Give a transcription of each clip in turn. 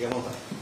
Fique à vontade.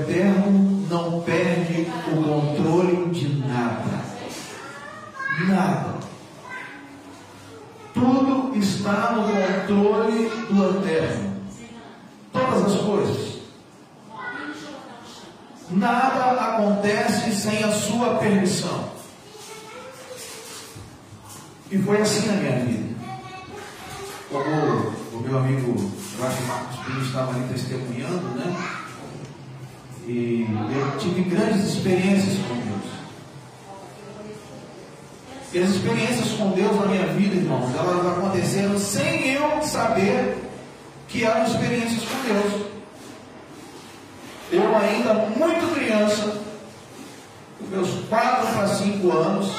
Eterno não perde o controle de nada. Nada. Tudo está no controle do Eterno. Todas as coisas. Nada acontece sem a sua permissão. E foi assim na minha vida. Como o meu amigo Jorge Marcos Pinho estava ali testemunhando, né? E eu tive grandes experiências com Deus. E as experiências com Deus na minha vida, irmãos, elas aconteceram sem eu saber que eram experiências com Deus. Eu ainda muito criança, com meus 4 para 5 anos,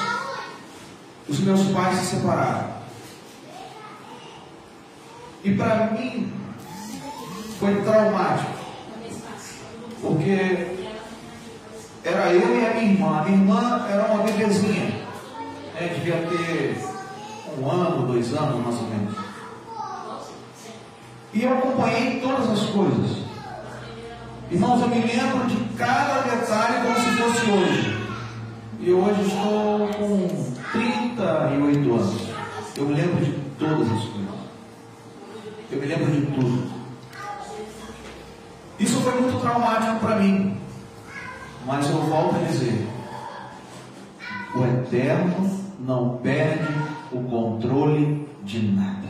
os meus pais se separaram. E para mim foi traumático. Porque era eu e a minha irmã. A minha irmã era uma bebezinha. Né? Devia ter um ano, dois anos mais ou menos. E eu acompanhei todas as coisas. Irmãos, eu me lembro de cada detalhe como se fosse hoje. E hoje estou com 38 anos. Eu me lembro de todas as coisas. Eu me lembro de tudo. Isso foi muito traumático para mim. Mas eu volto a dizer: o Eterno não perde o controle de nada.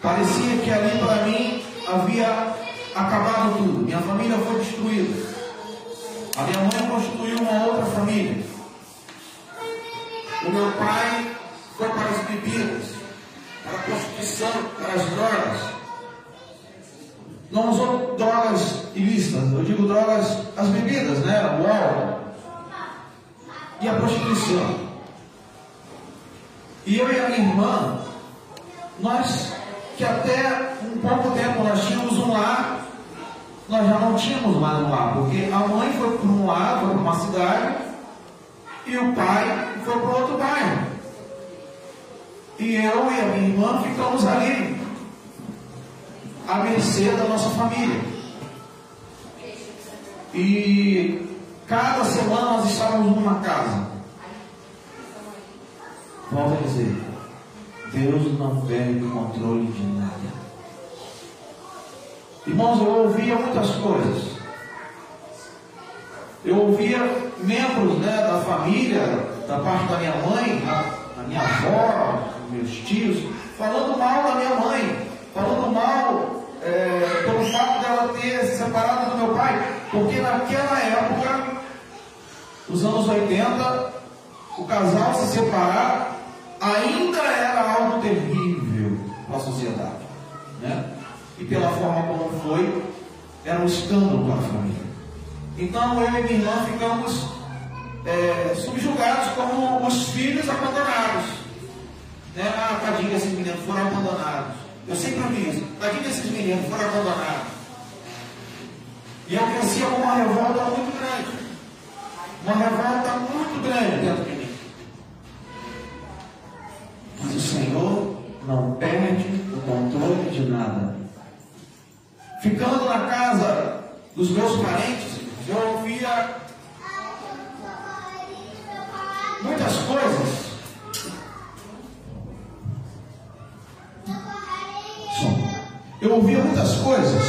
Parecia que ali para mim havia acabado tudo. Minha família foi destruída. A minha mãe constituiu uma outra família. O meu pai foi para as bebidas, para a prostituição, para as drogas. Não usou drogas ilícitas, eu digo drogas, as bebidas, né? O álcool. E a prostituição. E eu e a minha irmã, nós que até um pouco tempo nós tínhamos um lar, nós já não tínhamos mais um lar, porque a mãe foi para um lar, foi para uma cidade, e o pai foi para outro bairro. E eu e a minha irmã ficamos ali, à mercê da nossa família. E cada semana nós estávamos numa casa. Volto a dizer, Deus não perde o controle de nada. Irmãos, eu ouvia muitas coisas. Eu ouvia membros né, da família, da parte da minha mãe, da minha avó, meus tios, falando mal da minha mãe, falando mal é, pelo fato dela ter se separado do meu pai, porque naquela época, nos anos 80, o casal se separar ainda era algo terrível para a sociedade. Né? E pela forma como foi, era um escândalo para a família. Então eu e minha irmã ficamos é, subjugados como os filhos abandonados. Né? Ah, tadinho, esses meninos foram abandonados. Eu sempre ouvi isso. Tadinho, esses meninos foram abandonados. E eu crescia com uma revolta muito grande. Uma revolta muito grande dentro de mim. Mas o Senhor não perde o controle de nada. Ficando na casa dos meus parentes, eu ouvia muitas coisas. Eu ouvia muitas coisas.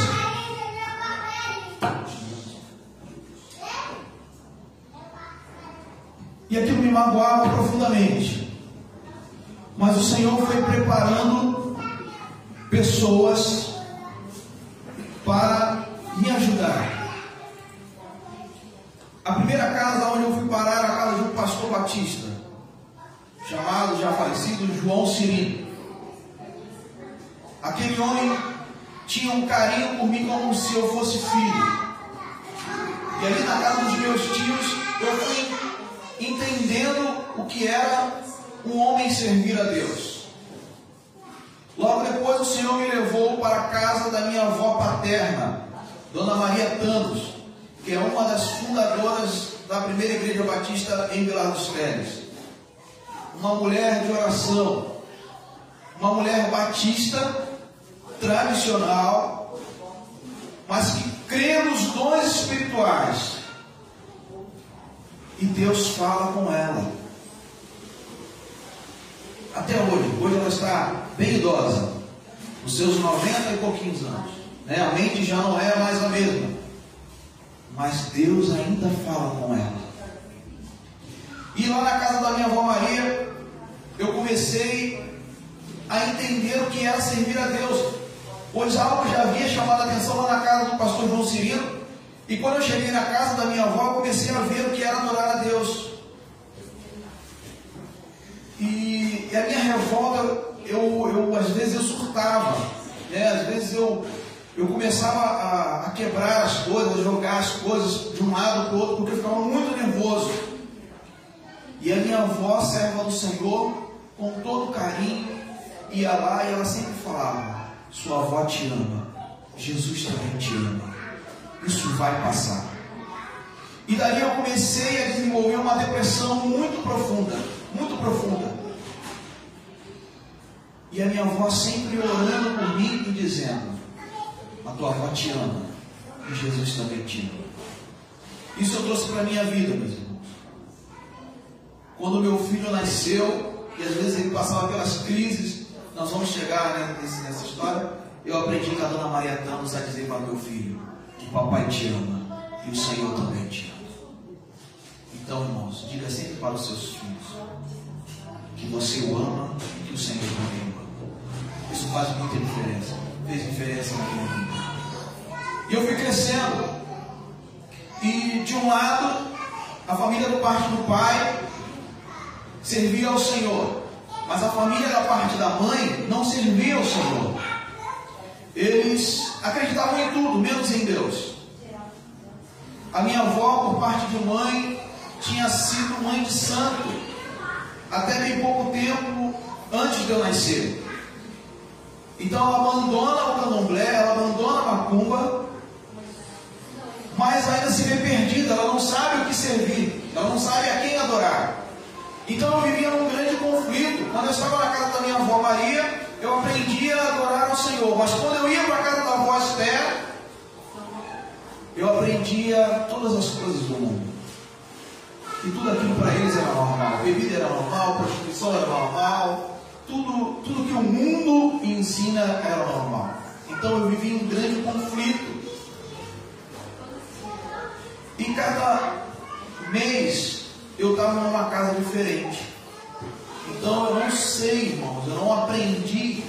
E aquilo me magoava profundamente. Mas o Senhor foi preparando pessoas para me ajudar. A primeira casa onde eu fui parar era a casa de um pastor batista, chamado, já falecido, João Cirino. Aquele homem tinha um carinho por mim como se eu fosse filho. E ali na casa dos meus tios, eu fui entendendo o que era um homem servir a Deus. Logo depois o Senhor me levou para a casa da minha avó paterna, Dona Maria Tanos, que é uma das fundadoras da primeira igreja batista em Vilar dos Pérez. Uma mulher de oração, uma mulher batista tradicional, mas que crê nos dons espirituais. E Deus fala com ela até hoje. Hoje ela está bem idosa, os seus 90 e pouquinhos anos. Né? A mente já não é mais a mesma. Mas Deus ainda fala com ela. E lá na casa da minha avó Maria, eu comecei a entender o que era servir a Deus. Pois algo já havia chamado a atenção lá na casa do pastor João Cirino. E quando eu cheguei na casa da minha avó, comecei a ver o que era adorar a Deus. E, e a minha revolta, eu, eu às vezes eu surtava, né? às vezes eu, eu começava a, a quebrar as coisas, jogar as coisas de um lado para o outro, porque eu ficava muito nervoso. E a minha avó, serva do Senhor, com todo carinho, ia lá e ela sempre falava: Sua avó te ama, Jesus também te ama, isso vai passar. E daí eu comecei a desenvolver uma depressão muito profunda muito profunda. E a minha avó sempre orando por mim e dizendo: A tua avó te ama e Jesus também te ama. Isso eu trouxe para a minha vida, meus irmãos. Quando meu filho nasceu, e às vezes ele passava pelas crises, nós vamos chegar né, nessa história. Eu aprendi com a dona Maria Thanos a dizer para meu filho: que papai te ama e o Senhor também te ama. Então, irmãos, diga sempre para os seus filhos que você o ama e que o Senhor também o ama. Isso faz muita diferença. Fez diferença na minha vida. E eu fui crescendo. E de um lado, a família do parte do pai servia ao Senhor. Mas a família da parte da mãe não servia ao Senhor. Eles acreditavam em tudo, menos em Deus. A minha avó, por parte de mãe, tinha sido mãe de santo até bem pouco tempo antes de eu nascer. Então ela abandona o candomblé, ela abandona a macumba, mas ainda se vê perdida, ela não sabe o que servir, ela não sabe a quem adorar. Então eu vivia num grande conflito. Quando eu estava na casa da minha avó Maria, eu aprendi a adorar ao Senhor, mas quando eu ia para a casa da avó Esther, eu aprendia todas as coisas do mundo. E tudo aquilo para eles era normal. Bebida era normal, prostituição era normal. Tudo, tudo que o mundo ensina era normal. Então Então eu vivi um grande conflito. E cada mês eu estava numa casa diferente. Então eu não sei, irmãos, eu não aprendi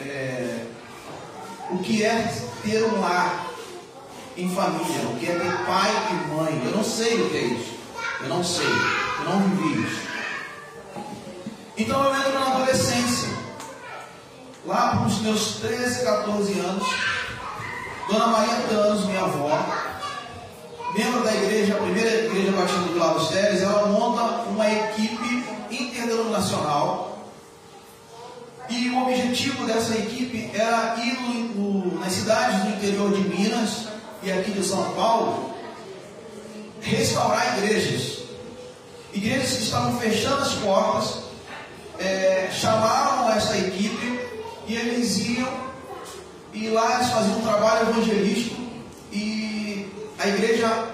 é, o que é ter um lar em família, o que é ter pai e mãe. Eu não sei o que é isso. Eu não sei. Eu não vivi isso. Então eu entro na adolescência. Lá para os meus 13, 14 anos, Dona Maria Danos, minha avó, membro da igreja, a primeira igreja batista do Vila dos Teres, ela monta uma equipe interdenominacional. E o objetivo dessa equipe era ir no, nas cidades do interior de Minas e aqui de São Paulo, restaurar igrejas. Igrejas que estavam fechando as portas, é, chamaram essa equipe e eles iam e lá eles faziam um trabalho evangelístico e a igreja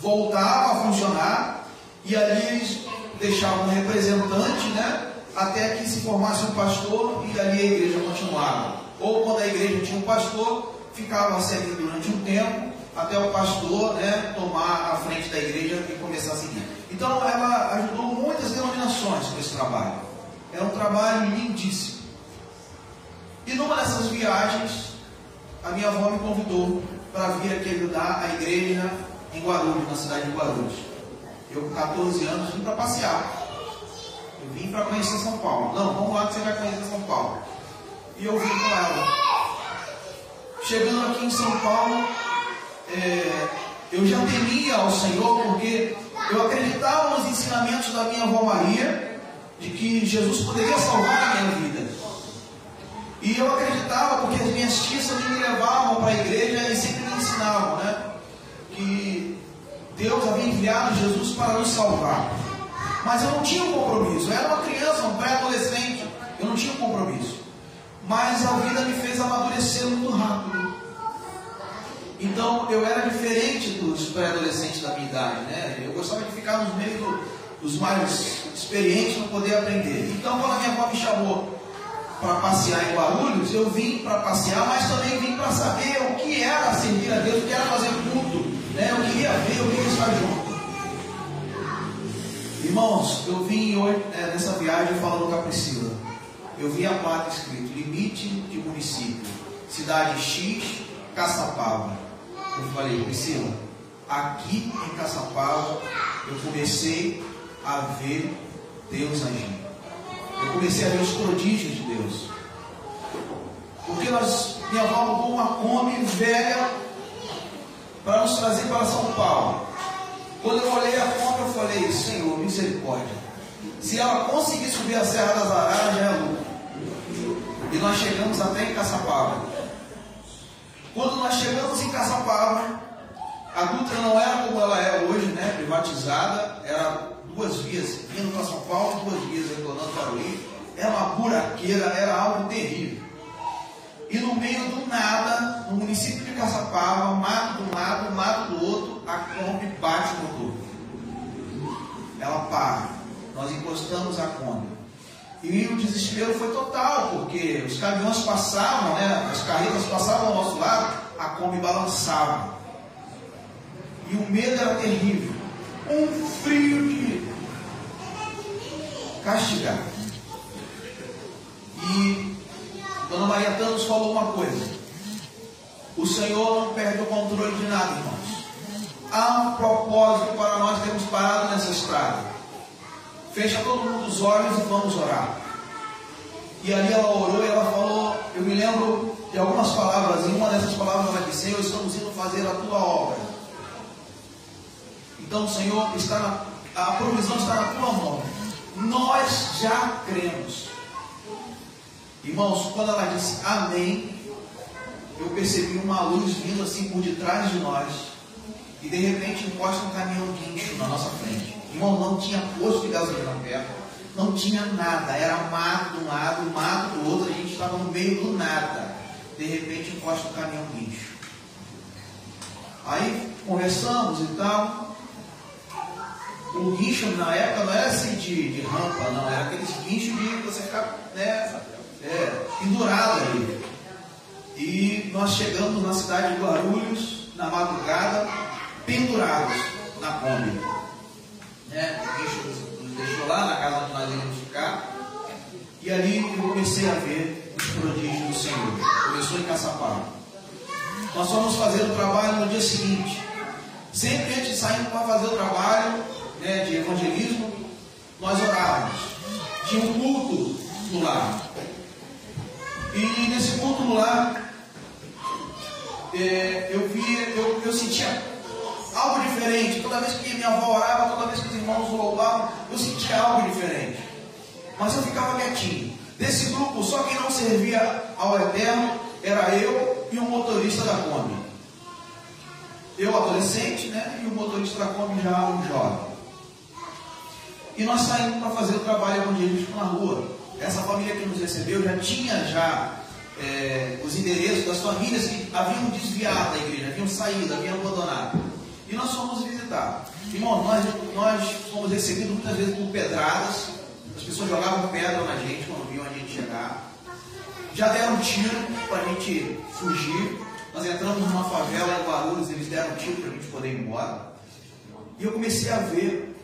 voltava a funcionar e ali eles deixavam um representante, né? Até que se formasse um pastor e ali a igreja continuava. Ou quando a igreja tinha um pastor, ficava ali durante um tempo até o pastor né, tomar a frente da igreja e começar a seguir. Então ela ajudou muitas denominações com esse trabalho. Era um trabalho lindíssimo. E numa dessas viagens, a minha avó me convidou para vir aqui ajudar igreja em Guarulhos, na cidade de Guarulhos. Eu, com 14 anos, vim para passear. Eu vim para conhecer São Paulo. Não, vamos lá que você vai conhecer São Paulo. E eu vim com ela. Chegando aqui em São Paulo, é, eu já temia ao Senhor, porque eu acreditava nos ensinamentos da minha avó Maria, de que Jesus poderia salvar a minha vida. E eu acreditava, porque as minhas tias me levavam para a igreja e sempre me ensinavam, né? Deus havia enviado Jesus para nos salvar. Mas eu não tinha um compromisso. Eu era uma criança, um pré-adolescente. Eu não tinha um compromisso. Mas a vida me fez amadurecer muito rápido. Então eu era diferente dos pré-adolescentes da minha idade, né? Eu gostava de ficar nos meios do, dos mais experientes para poder aprender. Então quando a minha avó me chamou para passear em Guarulhos, eu vim para passear, mas também vim para saber o que era servir a Deus, o que era fazer culto, né? Eu queria ver, eu queria estar junto. Irmãos, eu vim hoje é, nessa viagem falando com a Priscila. Eu vi a placa escrito limite de município, cidade X, Caçapava. Eu falei, Priscila, aqui em Caçapava eu comecei a ver Deus agindo. Eu comecei a ver os prodígios de Deus. Porque nós, minha avó uma Kombi velha para nos trazer para São Paulo. Quando eu olhei a Kombi, eu falei, Senhor, misericórdia. Se ela conseguir subir a Serra das Araras, já é lucro. E nós chegamos até em Caçapava. Quando nós chegamos em Caçapava, a Dutra não era como ela é hoje, né? Privatizada, era duas vias vindo para São Paulo, duas vias retornando para o Rio. Era uma buraqueira, era algo terrível. E no meio do nada, no município de Caçapava, mato de um lado, mato do outro, a Kombi bate no motor. Ela para. Nós encostamos a Kombi. E o desespero foi total, porque os caminhões passavam, né, as carretas passavam ao nosso lado, a Kombi balançava. E o medo era terrível. Um frio de castigar. E Dona Maria Thanos falou uma coisa. O Senhor não perde o controle de nada, irmãos. Há um propósito para nós termos parado nessa estrada. Fecha todo mundo os olhos e vamos orar. E ali ela orou e ela falou, eu me lembro de algumas palavras, e uma dessas palavras ela disse, Senhor, estamos indo fazer a tua obra. Então, Senhor, está na, a provisão está na tua mão. Nós já cremos. Irmãos, quando ela disse amém, eu percebi uma luz vindo assim por detrás de nós. E de repente encosta um caminhão guincho na nossa frente. Irmão, não tinha posto de gasolina perto, não tinha nada, era mato de um lado, mato do outro, a gente estava no meio do nada. De repente encosta um caminhão guincho. Aí conversamos e tal. O guincho na época não era assim de, de rampa, não, era aqueles guinchos de você ficar né, é, pendurado ali. nós chegamos na cidade de Guarulhos, na madrugada, pendurados na Kombi. Né? Nos deixou lá na casa onde nós íamos ficar. E ali eu comecei a ver os prodígios do Senhor. Começou em Caçapava. Nós fomos fazer o trabalho no dia seguinte. Sempre antes de sair para fazer o trabalho né, de evangelismo, nós orávamos. Tinha um culto no lar. E nesse culto lar, é, eu via, eu, eu sentia algo diferente. Toda vez que minha avó orava, toda vez que os irmãos louvavam, eu sentia algo diferente. Mas eu ficava quietinho. Desse grupo, só quem não servia ao Eterno era eu e o motorista da Kombi. Eu, adolescente, né? E o motorista da Kombi já um jovem. E nós saímos para fazer o trabalho evangelístico na rua. Essa família que nos recebeu já tinha já é, os endereços das famílias que haviam desviado da igreja, haviam saído, haviam abandonado. E nós fomos visitar. Irmão, nós, nós fomos recebidos muitas vezes por pedradas. As pessoas jogavam pedra na gente quando viam a gente chegar. Já deram tiro para a gente fugir. Nós entramos numa favela em Guarulhos, eles deram tiro para a gente poder ir embora. E eu comecei a ver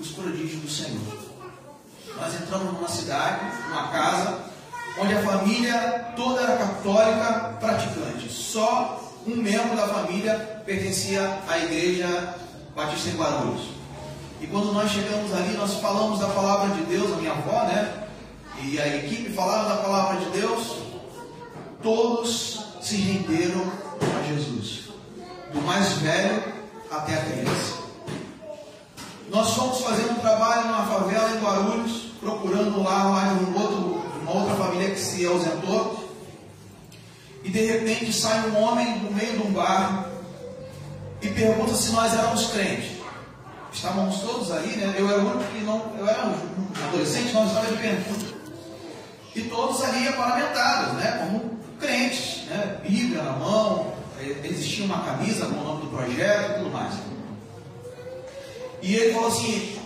os prodígios do Senhor. Nós entramos numa cidade, numa casa, onde a família toda era católica praticante. Só um membro da família pertencia à igreja Batista em Guarulhos. E quando nós chegamos ali, nós falamos da palavra de Deus, a minha avó, né? E a equipe falava da palavra de Deus. Todos se renderam a Jesus, do mais velho até a criança. Nós fomos fazendo um trabalho numa favela em Guarulhos, procurando lá mais um outro, uma outra família que se ausentou. E de repente sai um homem no meio de um bar e pergunta se nós éramos crentes. Estávamos todos ali, né? Eu era o único que não. Eu era um adolescente, nós estávamos pergunta. E todos ali aparamentados, né? Como crentes, né? Bíblia na mão, existia uma camisa com o nome do projeto e tudo mais. E ele falou assim: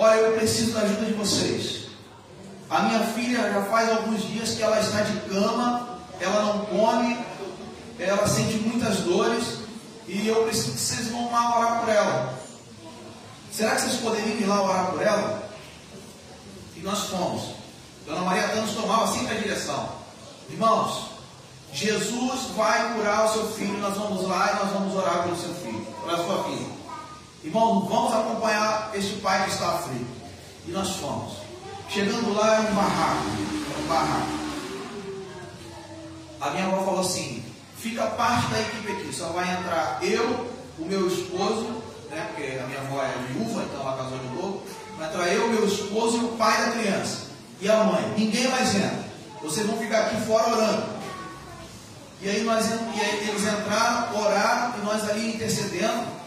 Olha, eu preciso da ajuda de vocês. A minha filha já faz alguns dias que ela está de cama, ela não come, ela sente muitas dores e eu preciso que vocês vão lá orar por ela. Será que vocês poderiam ir lá orar por ela? E nós fomos. Dona Maria Tanos tomava sempre a direção. Irmãos, Jesus vai curar o seu filho, nós vamos lá e nós vamos orar pelo seu filho, pela sua filha. Irmão, vamos acompanhar este pai que está aflito. E nós fomos. Chegando lá, é um barraco. Um barraco. A minha avó falou assim: fica parte da equipe aqui, só vai entrar eu, o meu esposo, né, porque a minha avó é viúva, então ela casou de novo. Vai entrar eu, meu esposo e o pai da criança. E a mãe. Ninguém mais entra. Vocês vão ficar aqui fora orando. E aí, nós, e aí eles entraram, oraram, e nós ali intercedendo.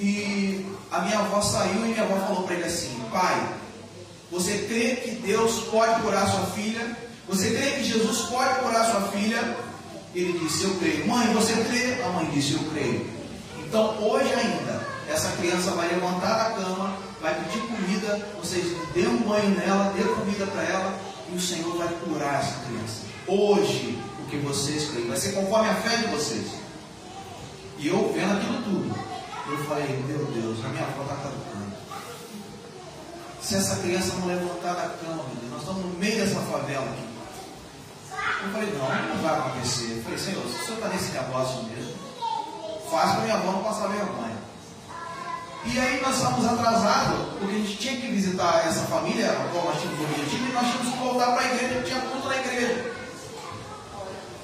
E a minha avó saiu e minha avó falou para ele assim: Pai, você crê que Deus pode curar sua filha? Você crê que Jesus pode curar sua filha? Ele disse: Eu creio. Mãe, você crê? A mãe disse: Eu creio. Então, hoje ainda, essa criança vai levantar da cama, vai pedir comida, vocês dê um banho nela, dê comida para ela, e o Senhor vai curar essa criança. Hoje, o que vocês creem, vai ser conforme a fé de vocês. E eu vendo aquilo tudo, eu falei, meu Deus, a minha avó está caducando. Se essa criança não levantar da cama, Deus, nós estamos no meio dessa favela aqui. Eu falei, não, não vai acontecer. Eu falei, Senhor, se o Senhor está nesse negócio mesmo, faz para minha avó não passar vergonha. E aí nós estávamos atrasados, porque a gente tinha que visitar essa família, a qual nós tínhamos objetivo, e nós tínhamos que voltar para a igreja, tinha culto na igreja.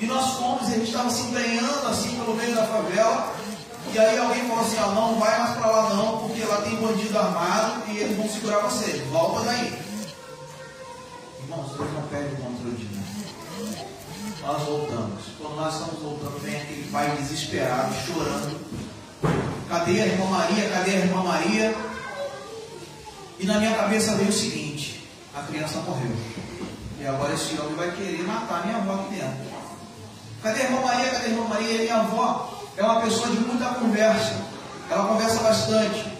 E nós fomos, e a gente estava se embrenhando assim pelo meio da favela, e aí alguém falou assim, ó, não vai mais para lá não, porque lá tem bandido armado e eles vão segurar você. Volta daí. Irmãos, Deus não perde o controle de nada. Nós voltamos. Quando nós estamos voltando, vem aquele pai desesperado, chorando. Cadê a irmã Maria? Cadê a irmã Maria? E na minha cabeça veio o seguinte: a criança morreu. E agora esse homem vai querer matar minha avó aqui dentro. Cadê a irmã Maria? Cadê a irmã Maria? E minha avó é uma pessoa de muita conversa. Ela conversa bastante.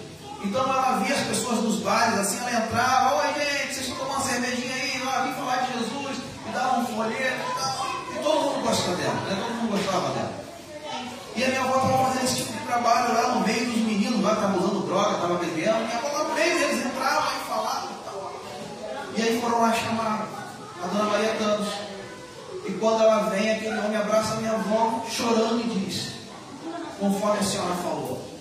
Então ela via as pessoas nos bares, assim, ela entrava, oi gente, vocês estão tomando uma cervejinha aí, ela vim falar de Jesus, e dava um folheto e tal. E todo mundo gosta dela, né? todo mundo gostava dela. E a minha avó estava fazendo esse tipo de trabalho lá no meio dos meninos, lá estavam usando droga, estava bebendo. Minha avó no meio, eles entravam e falavam e tal. E aí foram lá chamar a dona Maria Campos. E quando ela vem, aquele homem abraça a minha avó, chorando e diz: Conforme a senhora falou,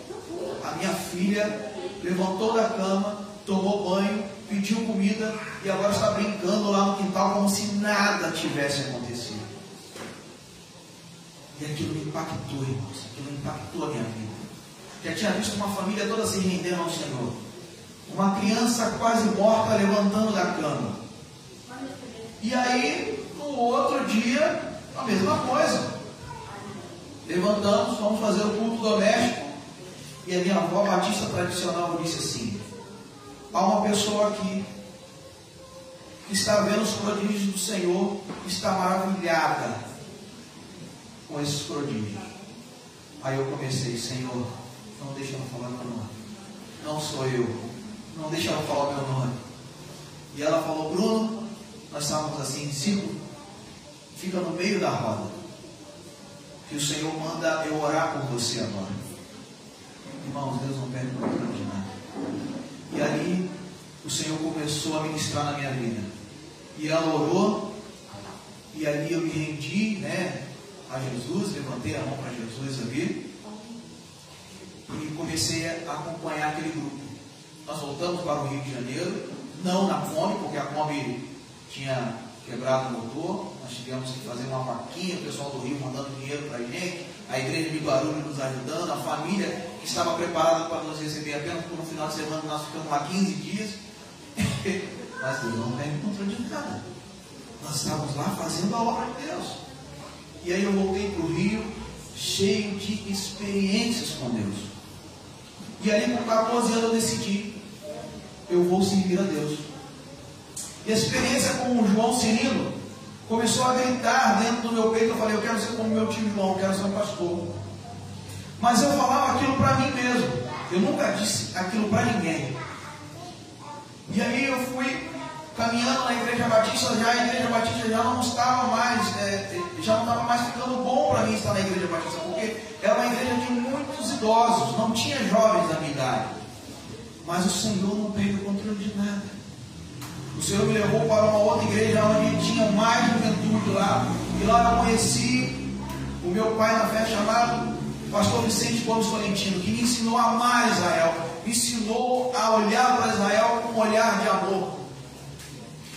a minha filha levantou da cama, tomou banho, pediu comida e agora está brincando lá no quintal como se nada tivesse acontecido. E aquilo me impactou, irmãos. Aquilo impactou a minha vida. Já tinha visto uma família toda se rendendo ao Senhor. Uma criança quase morta levantando da cama. E aí, no outro dia, a mesma coisa. Levantamos, vamos fazer o culto doméstico. E a minha avó batista tradicional disse assim: há uma pessoa aqui que está vendo os prodígios do Senhor, está maravilhada com esses prodígios. Aí eu comecei, Senhor, não deixa ela falar meu nome. Não sou eu. Não deixa ela falar meu nome. E ela falou, Bruno, nós estávamos assim círculo, fica no meio da roda. Que o Senhor manda eu orar por você agora. Irmãos, Deus não perde controle de nada. E ali o Senhor começou a ministrar na minha vida. E ela orou, e ali eu me rendi né, a Jesus, levantei a mão para Jesus ali, e comecei a acompanhar aquele grupo. Nós voltamos para o Rio de Janeiro, não na Kombi, porque a Kombi tinha quebrado o motor, tivemos que fazer uma vaquinha, o pessoal do Rio mandando dinheiro para a gente, a igreja de Barulho nos ajudando, a família que estava preparada para nos receber apenas por um final de semana, nós ficamos lá 15 dias. Mas Deus não tem controle de nada. Nós estávamos lá fazendo a obra de Deus. E aí eu voltei para o Rio, cheio de experiências com Deus. E aí com 14 anos eu decidi, eu vou servir a Deus. E a experiência com o João Cirilo começou a gritar dentro do meu peito. Eu falei, eu quero ser como meu tio irmão, eu quero ser um pastor. Mas eu falava aquilo para mim mesmo. Eu nunca disse aquilo para ninguém. E aí eu fui caminhando na igreja batista, já a igreja batista já não estava mais, é, já não estava mais ficando bom para mim estar na igreja batista, porque era uma igreja de muitos idosos, não tinha jovens da minha idade. Mas o Senhor não perdeu o controle de nada. O Senhor me levou para uma outra igreja onde tinha mais juventude lá. E lá eu conheci o meu pai na fé chamado Pastor Vicente Gomes Tolentino, que me ensinou a amar Israel, me ensinou a olhar para Israel com um olhar de amor.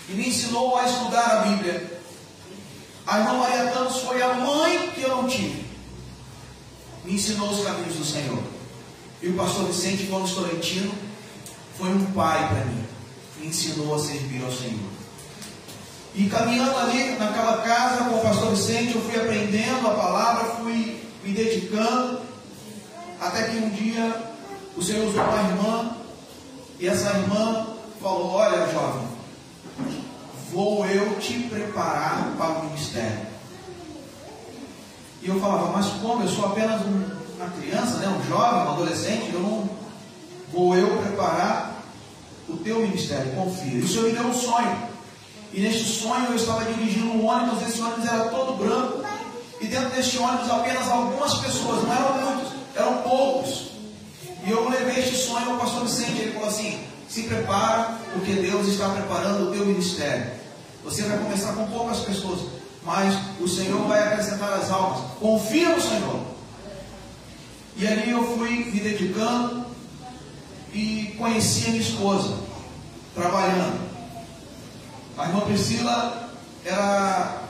E me ensinou a estudar a Bíblia. A irmã Maria Campos foi a mãe que eu não tive. Me ensinou os caminhos do Senhor. E o pastor Vicente Gomes Tolentino foi um pai para mim ensinou a servir ao Senhor. E caminhando ali naquela casa com o pastor Vicente, eu fui aprendendo a palavra, fui me dedicando, até que um dia o Senhor usou uma irmã, e essa irmã falou: Olha, jovem, vou eu te preparar para o ministério. E eu falava, mas como? Eu sou apenas um, uma criança, né? um jovem, um adolescente, eu não vou eu preparar o teu ministério, confia. E o Senhor me deu um sonho. E neste sonho eu estava dirigindo um ônibus, esse ônibus era todo branco. E dentro deste ônibus apenas algumas pessoas, não eram muitos, eram poucos. E eu levei este sonho ao pastor Vicente, ele falou assim, se prepara, porque Deus está preparando o teu ministério. Você vai começar com poucas pessoas, mas o Senhor vai acrescentar as almas. Confia no Senhor. E ali eu fui me dedicando, e conheci a minha esposa, trabalhando. A irmã Priscila era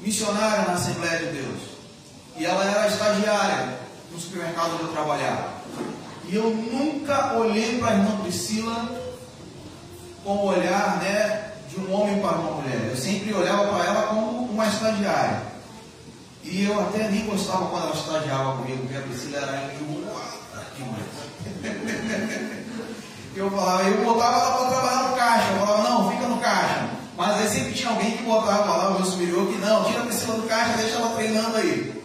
missionária na Assembleia de Deus. E ela era estagiária no supermercado onde eu trabalhava. E eu nunca olhei para a irmã Priscila com o olhar né, de um homem para uma mulher. Eu sempre olhava para ela como uma estagiária. E eu até nem gostava quando ela estagiava comigo, porque a Priscila era enjoada demais. eu falava, eu botava ela para trabalhar no caixa. Eu falava, não, fica no caixa. Mas aí sempre tinha alguém que botava lá, o meu superior, que não, tira a Priscila do caixa, deixa ela treinando aí.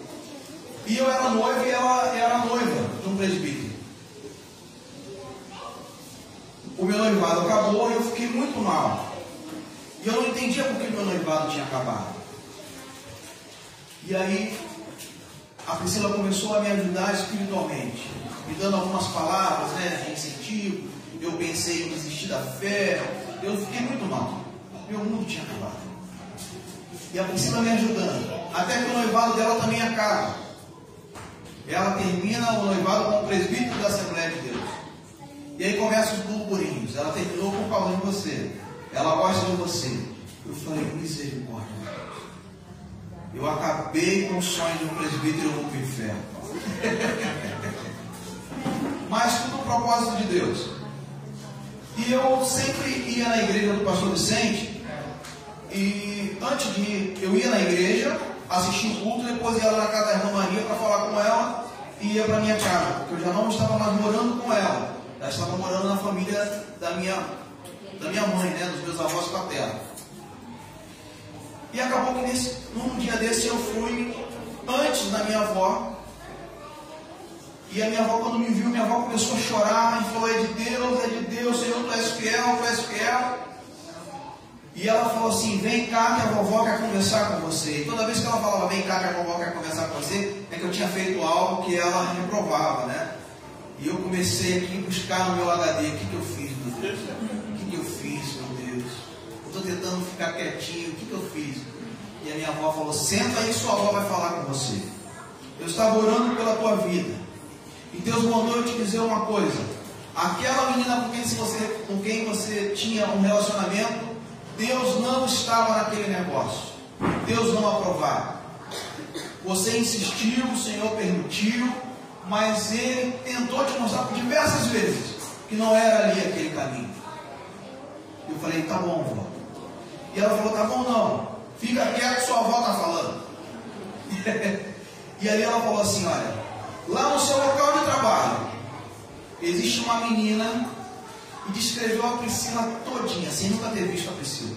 E eu era noiva e ela era noiva de um presbítero. O meu noivado acabou e eu fiquei muito mal. E eu não entendia por que meu noivado tinha acabado. E aí a Priscila começou a me ajudar espiritualmente, me dando algumas palavras né, de incentivo. Eu pensei em desistir da fé, eu fiquei muito mal. Meu mundo tinha acabado. E a Priscila me ajudando. Até que o noivado dela também acaba. Ela termina o noivado com o presbítero da Assembleia de Deus. E aí começam os burburinhos. Ela terminou com falando de você. Ela gosta de você. Eu falei, misericórdia. Eu acabei com o sonho de um presbítero e eu vou para o inferno. Mas tudo o propósito de Deus. E eu sempre ia na igreja do pastor Vicente. E antes de ir, eu ia na igreja, assistia o culto, depois ia lá na casa da irmã Maria para falar com ela e ia para minha casa, porque eu já não estava mais morando com ela. Já estava morando na família da minha, da minha mãe, né, dos meus avós paternos. E acabou que nesse, num dia desse eu fui antes da minha avó. E a minha avó, quando me viu, minha avó começou a chorar e falou: É de Deus, é de Deus, Senhor, tu és fiel, tu és fiel. E ela falou assim: Vem cá que a vovó quer conversar com você. E toda vez que ela falava: Vem cá que a vovó quer conversar com você, é que eu tinha feito algo que ela reprovava, né? E eu comecei aqui a buscar no meu HD: O que, que eu fiz, meu Deus? O que, que eu fiz, meu Deus? estou tentando ficar quietinho, o que, que eu fiz? E a minha avó falou: Senta aí, sua avó vai falar com você. Eu estava orando pela tua vida. E Deus mandou eu te dizer uma coisa. Aquela menina com quem você, com quem você tinha um relacionamento, Deus não estava naquele negócio. Deus não aprovava. Você insistiu, o Senhor permitiu, mas Ele tentou te mostrar por diversas vezes que não era ali aquele caminho. Eu falei, tá bom, vó. E ela falou, tá bom não, fica quieto, sua avó está falando. e ali ela falou assim, olha, lá no seu local de trabalho, existe uma menina e descreveu a Priscila todinha, sem nunca ter visto a Priscila.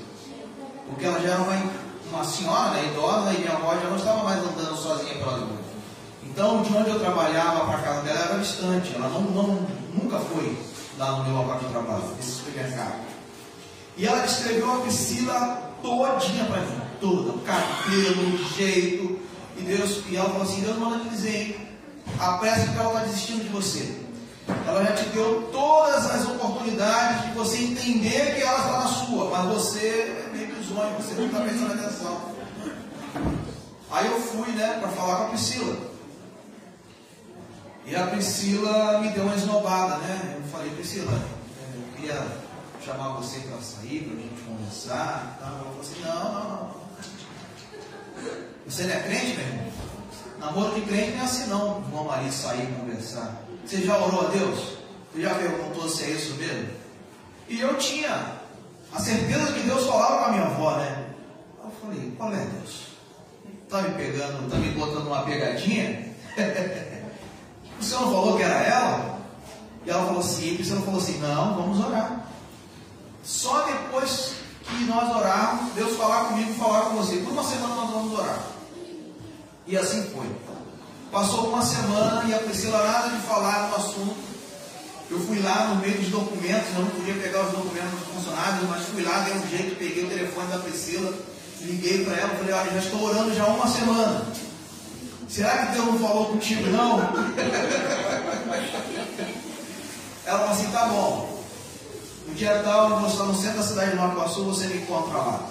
Porque ela já era uma, uma senhora, né, idosa, e minha avó já não estava mais andando sozinha pelas ruas. Então, de onde eu trabalhava para a casa dela era distante. Ela não, não, nunca foi lá no meu local de trabalho, nesse supermercado. E ela descreveu a Priscila todinha para mim, toda, cabelo, jeito. E Deus, e ela falou assim, Deus manda te dizer, hein? Apressa que ela está desistindo de você. Ela já te deu todas as oportunidades de você entender que ela está na sua, mas você é meio que zonho, você não está prestando atenção. Aí eu fui, né, para falar com a Priscila. E a Priscila me deu uma esnobada, né? Eu falei, Priscila, eu queria chamar você para sair, para a gente conversar. Então, ela falou assim, não, não, não. Você não é crente, meu irmão? Namoro de crente não é assim não, irmão marido sair conversar. Você já orou a Deus? Você já perguntou se é isso mesmo? E eu tinha a certeza que Deus falava com a minha avó, né? Eu falei, qual é Deus? Está me pegando, está me botando uma pegadinha? o senhor não falou que era ela? E ela falou assim, e o senhor falou assim, não, vamos orar. Só depois que nós orarmos, Deus falar comigo falar com você. Por uma semana nós vamos orar. E assim foi. Passou uma semana e a Priscila nada de falar no assunto. Eu fui lá no meio dos documentos, eu não podia pegar os documentos dos funcionários, mas fui lá, dei um jeito, peguei o telefone da Priscila, liguei para ela, falei, olha, já estou orando já uma semana. Será que Deus não falou contigo não? ela falou assim, tá bom. No dia tal, nós estamos no centro da cidade de Nova Iguaçu, você me encontra lá.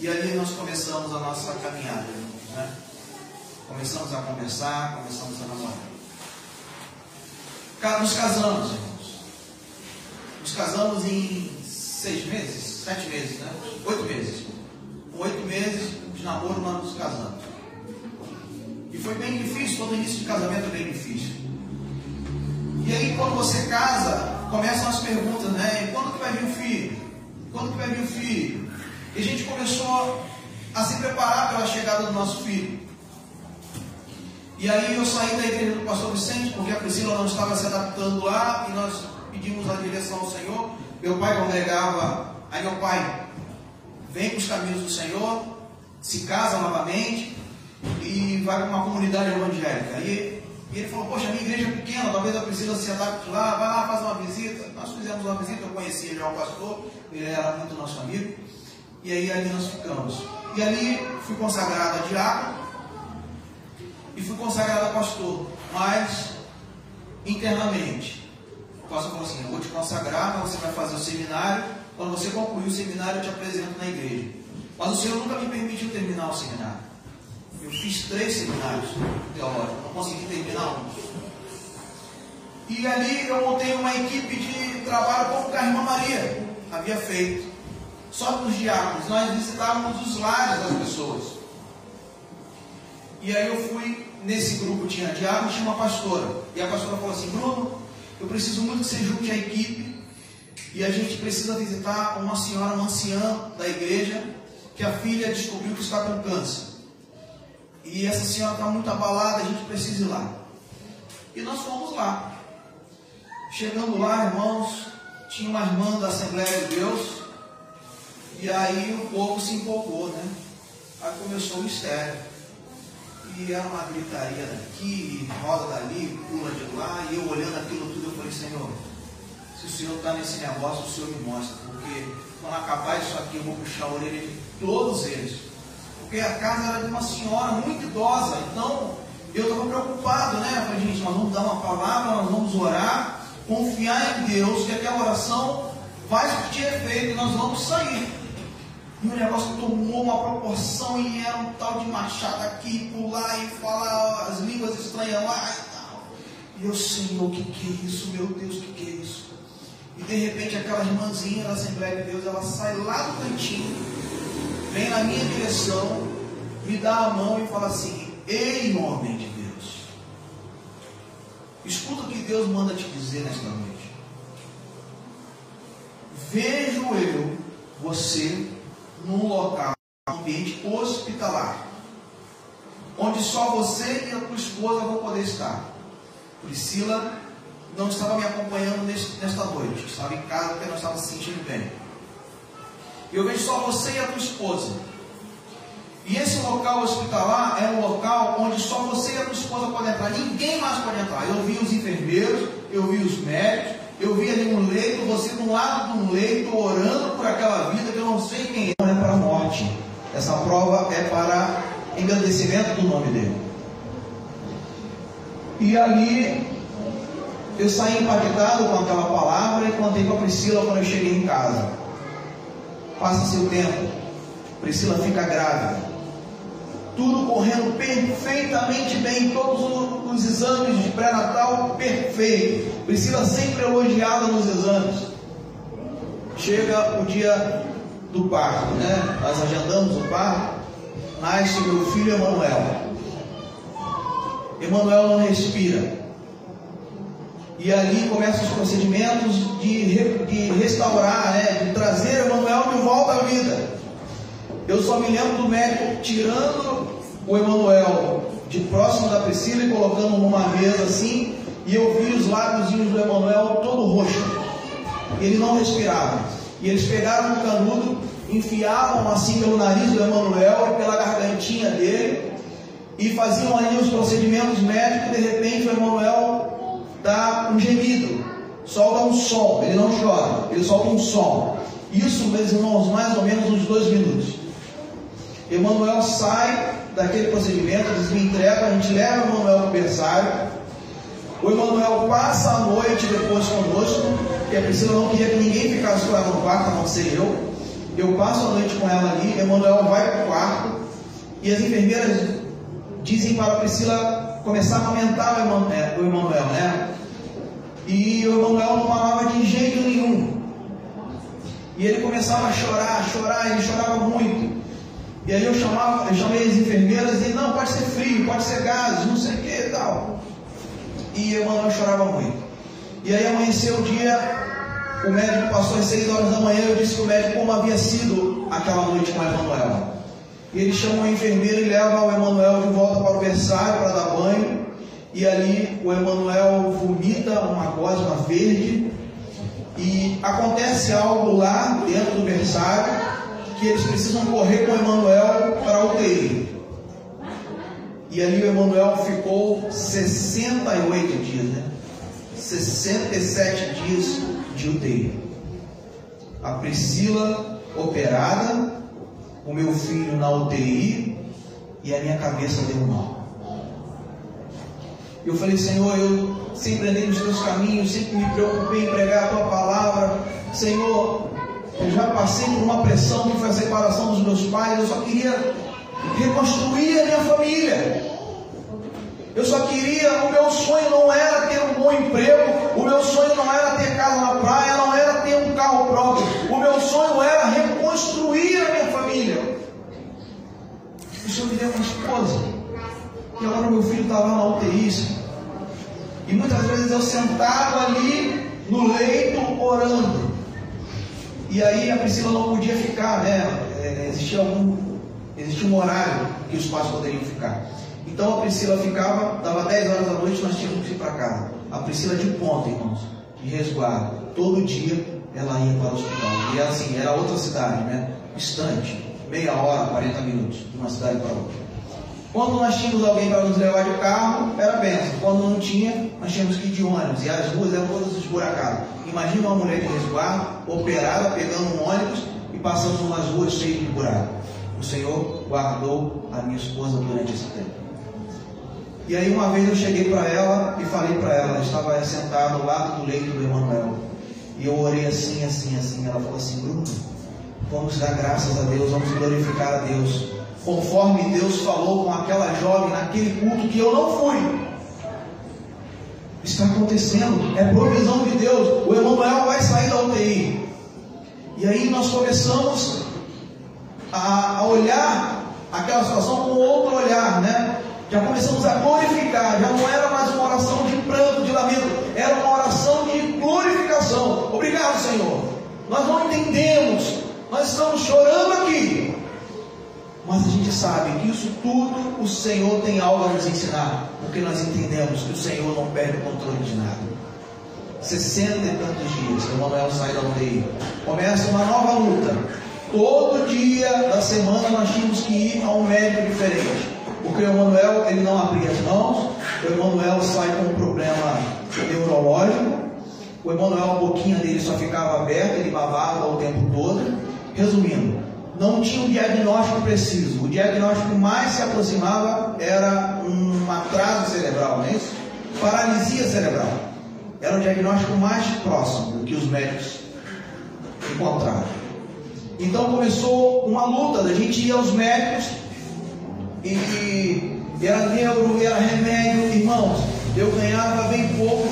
E ali nós começamos a nossa caminhada. Né? Começamos a conversar, começamos a namorar. Nos casamos, irmãos. Nos casamos em seis meses, sete meses, né? Oito meses. Com oito meses de namoro, nós nos casamos. E foi bem difícil, todo início de casamento é bem difícil. E aí, quando você casa, começam as perguntas, né? E quando que vai vir o filho? Quando que vai vir o filho? E a gente começou a se preparar pela chegada do nosso filho. E aí eu saí da igreja do pastor Vicente, porque a Priscila não estava se adaptando lá, e nós pedimos a direção ao Senhor. Meu pai congregava, aí meu pai vem para os caminhos do Senhor, se casa novamente e vai para uma comunidade evangélica. E e ele falou, poxa, a minha igreja é pequena, talvez eu precise se adapte lá, vai lá, faz uma visita. Nós fizemos uma visita, eu conhecia já o pastor, ele era muito nosso amigo. E aí ali nós ficamos. E ali fui consagrado a diácono. Fui consagrado pastor, mas internamente. O pastor falou assim: Eu vou te consagrar, mas você vai fazer o seminário. Quando você concluir o seminário, eu te apresento na igreja. Mas o Senhor nunca me permitiu terminar o seminário. Eu fiz três seminários teológicos, não consegui terminar um. E ali eu montei uma equipe de trabalho como a irmã Maria havia feito. Só para os diáconos, nós visitávamos os lares das pessoas. E aí eu fui, nesse grupo tinha diáconos e tinha uma pastora. E a pastora falou assim, Bruno, eu preciso muito que você junte a equipe. E a gente precisa visitar uma senhora, uma anciã da igreja, que a filha descobriu que está com câncer. E essa senhora está muito abalada, a gente precisa ir lá. E nós fomos lá. Chegando lá, irmãos, tinha uma irmã da Assembleia de Deus, e aí o povo se empolgou, né? Aí começou o mistério. E era uma gritaria daqui, roda dali, pula de lá, e eu olhando aquilo tudo, eu falei, Senhor, se o Senhor está nesse negócio, o Senhor me mostra, porque quando acabar isso aqui, eu vou puxar a orelha de todos eles. Porque a casa era de uma senhora muito idosa, então eu estava preocupado, né? Eu falei, gente, nós vamos dar uma palavra, nós vamos orar, confiar em Deus, que aquela oração vai surtir efeito e nós vamos sair. E o negócio tomou uma proporção e era um tal de machado aqui, pular e falar as línguas estranhas lá e tal. E eu, Senhor, o que, que é isso? Meu Deus, o que, que é isso? E de repente aquela irmãzinha da Assembleia de Deus, ela sai lá do cantinho, vem na minha direção, me dá a mão e fala assim, ei homem de Deus. Escuta o que Deus manda te dizer nesta noite. Vejo eu você num local, um ambiente hospitalar, onde só você e a tua esposa vão poder estar. Priscila não estava me acompanhando nesta noite, estava em casa porque não estava se sentindo bem. Eu vejo só você e a tua esposa. E esse local hospitalar é um local onde só você e a tua esposa podem entrar, ninguém mais pode entrar. Eu vi os enfermeiros, eu vi os médicos, eu vi ali um leito, você do lado de um leito, orando por aquela vida que eu não sei quem é. Não é para a morte. Essa prova é para engrandecimento do nome dele. E ali eu saí impactado com aquela palavra e contei com a Priscila quando eu cheguei em casa. Passa-se o tempo, Priscila fica grávida tudo correndo perfeitamente bem, todos os exames de pré-natal perfeito. Priscila sempre elogiada nos exames. Chega o dia do parto, né? Nós agendamos o parto. Nasce meu filho Emanuel. Emanuel não respira. E ali começam os procedimentos de, de restaurar, né? de trazer Emanuel de volta à vida. Eu só me lembro do médico tirando o Emanuel de próximo da Priscila e colocando numa mesa assim, e eu vi os lábios do Emanuel todo roxo. Ele não respirava. E eles pegaram um canudo, enfiavam assim pelo nariz do Emanuel pela gargantinha dele, e faziam ali os procedimentos médicos, de repente o Emanuel dá um gemido, solta um som, ele não chora, ele solta um som. Isso, meus irmãos, mais ou menos uns dois minutos. Emanuel sai daquele procedimento, eles me entregam, a gente leva o Emanuel para o berçário. O Emanuel passa a noite depois conosco, porque a Priscila não queria que ninguém ficasse com ela no quarto, a não ser eu. Eu passo a noite com ela ali, Emanuel vai para o quarto, e as enfermeiras dizem para a Priscila começar a aumentar o Emanuel, né? E o Emanuel não falava de jeito nenhum. E ele começava a chorar, chorar, ele chorava muito. E aí eu chamava, eu chamei as enfermeiras e não, pode ser frio, pode ser gases, não sei o que e tal. E Emanuel chorava muito. E aí amanheceu o dia, o médico passou às seis horas da manhã, eu disse que o médico como havia sido aquela noite com Emanuel. E ele chama a enfermeira e leva o Emanuel de volta para o berçário para dar banho. E ali o Emanuel vomita uma gosma verde. E acontece algo lá dentro do berçário que eles precisam correr com Emanuel para a UTI. E ali o Emanuel ficou 68 dias, né? 67 dias de UTI. A Priscila operada, o meu filho na UTI e a minha cabeça deu mal. Eu falei, Senhor, eu sempre andei nos teus caminhos, sempre me preocupei em pregar a tua palavra. Senhor, eu já passei por uma pressão que foi a separação dos meus pais, eu só queria reconstruir a minha família. Eu só queria, o meu sonho não era ter um bom emprego, o meu sonho não era ter casa na praia, não era ter um carro próprio, o meu sonho era reconstruir a minha família. O Senhor me deu uma esposa, e agora meu filho está lá na UTI. E muitas vezes eu sentava ali no leito orando. E aí a Priscila não podia ficar, né? É, existia algum, existia um horário que os pais poderiam ficar. Então a Priscila ficava, dava 10 horas da noite, nós tínhamos que ir para casa. A Priscila de ponta, irmãos, de resguardo. Todo dia ela ia para o hospital. E assim, era outra cidade, né? Distante, meia hora, 40 minutos, de uma cidade para outra. Quando nós tínhamos alguém para nos levar de carro, era benção. Quando não tinha, nós tínhamos que ir de ônibus. E as ruas eram todas esburacadas. Imagina uma mulher de resguardo, operada, pegando um ônibus e passando umas ruas cheias de buraco. O Senhor guardou a minha esposa durante esse tempo. E aí uma vez eu cheguei para ela e falei para ela, ela estava sentada ao lado do leito do Emanuel. E eu orei assim, assim, assim. Ela falou assim, Bruno, vamos dar graças a Deus, vamos glorificar a Deus. Conforme Deus falou com aquela jovem naquele culto que eu não fui. Está acontecendo, é provisão de Deus. O Emanuel vai sair da UTI. E aí nós começamos a, a olhar aquela situação com outro olhar, né? Já começamos a glorificar, já não era mais uma oração de pranto, de lamento, era uma oração de glorificação. Obrigado, Senhor. Nós não entendemos, nós estamos chorando aqui, mas a gente sabe que isso tudo o Senhor tem algo a nos ensinar, porque nós entendemos que o Senhor não perde o controle de nada. 60 e tantos dias, o Manuel sai da UTI. Começa uma nova luta. Todo dia da semana nós tínhamos que ir a um médico diferente. Porque o Emanuel, ele não abria as mãos, o Emanuel sai com um problema neurológico, o Emanuel, a boquinha dele só ficava aberta, ele babava o tempo todo. Resumindo, não tinha um diagnóstico preciso. O diagnóstico mais se aproximava era um atraso cerebral, não é isso? Paralisia cerebral. Era o diagnóstico mais próximo que os médicos encontraram. Então começou uma luta da gente ir aos médicos e era neuro, era remédio, irmãos, eu ganhava bem pouco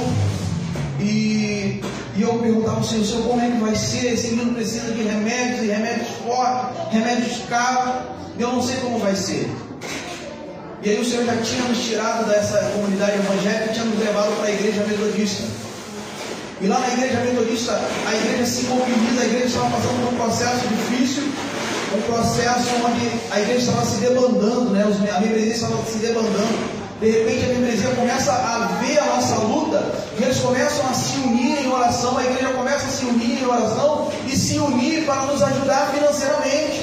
e, e eu perguntava ao Senhor, Senhor, como é que vai ser? Esse menino precisa de remédios e remédios fortes, remédios caros, eu não sei como vai ser. E aí o Senhor já tinha nos tirado dessa comunidade evangélica tinha nos levado para a igreja metodista. E lá na igreja metodista, a igreja se mobiliza, a igreja estava passando por um processo difícil, um processo onde a igreja estava se debandando, né? a membresia estava se debandando. De repente a membresia começa a ver a nossa luta e eles começam a se unir em oração, a igreja começa a se unir em oração e se unir para nos ajudar financeiramente.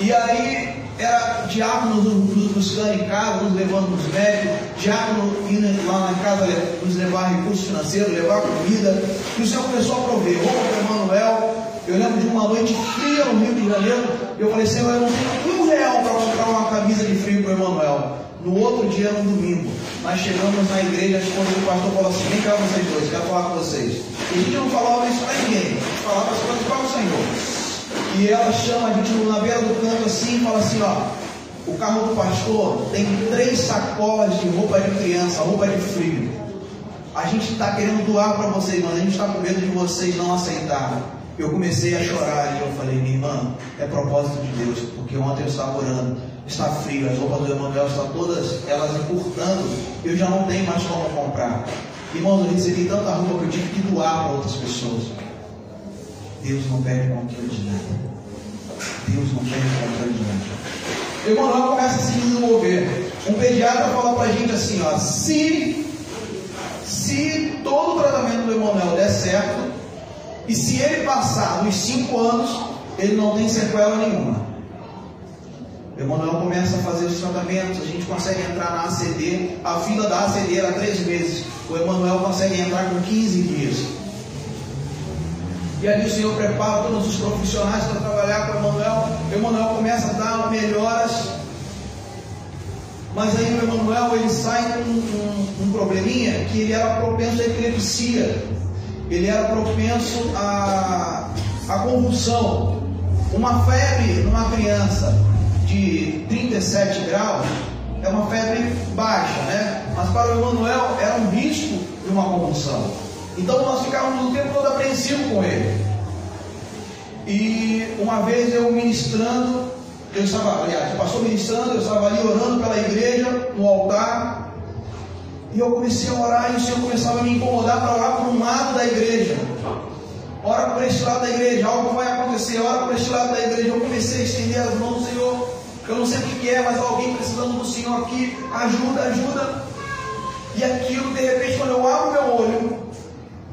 E aí era diácono nos buscando em casa, nos levando nos médicos, diácono indo lá na casa nos levar recursos financeiros, levar comida. E o Senhor começou a prover roupa Emanuel, eu lembro de uma noite fria no Rio de Janeiro, eu falei, Senhor, eu não tenho um real para comprar uma camisa de frio para o Emanuel. No outro dia, no domingo, nós chegamos na igreja, quando o pastor falou assim, vem cá vocês dois, quero falar com vocês. E a gente não falava isso para ninguém, falava as coisas para o Senhor. E ela chama a gente na beira do canto assim e fala assim, ó, o carro do pastor tem três sacolas de roupa de criança, roupa de frio. A gente está querendo doar para vocês, mas a gente está com medo de vocês não aceitarem. Eu comecei a chorar e eu falei, minha irmã, é propósito de Deus, porque ontem eu estava orando, está frio, as roupas do Emanuel estão todas elas encurtando, eu já não tenho mais como comprar. Irmãos, eu recebi tanta roupa que eu tive que doar para outras pessoas. Deus não perde controle de nada. Deus não perde controle de nada. Emanuel começa a se desenvolver. Um pediatra fala para a gente assim, ó, se, se todo o tratamento do Emanuel der certo, e se ele passar dos cinco anos, ele não tem sequela nenhuma. Emanuel começa a fazer os tratamentos, a gente consegue entrar na ACD, a fila da ACD era três meses, o Emanuel consegue entrar com 15 dias. E ali o Senhor prepara todos os profissionais para trabalhar com o Emanuel. O Emanuel começa a dar melhoras. Mas aí o Emanuel ele sai com um, um, probleminha que ele era propenso à epilepsia, ele era propenso à, à convulsão. Uma febre numa criança de 37 graus é uma febre baixa, né? Mas para o Emanuel era um risco de uma convulsão. Então nós ficávamos o tempo todo apreensivos com ele. E uma vez eu ministrando, eu estava, aliás, o pastor ministrando, eu estava ali orando pela igreja, no altar, e eu comecei a orar e o Senhor começava a me incomodar para orar por um lado da igreja. Ora por este lado da igreja, algo vai acontecer, ora por este lado da igreja. Eu comecei a estender as mãos, Senhor. Eu não sei o que é, mas alguém precisando do Senhor aqui, ajuda, ajuda. E aquilo, de repente, quando eu abro meu olho,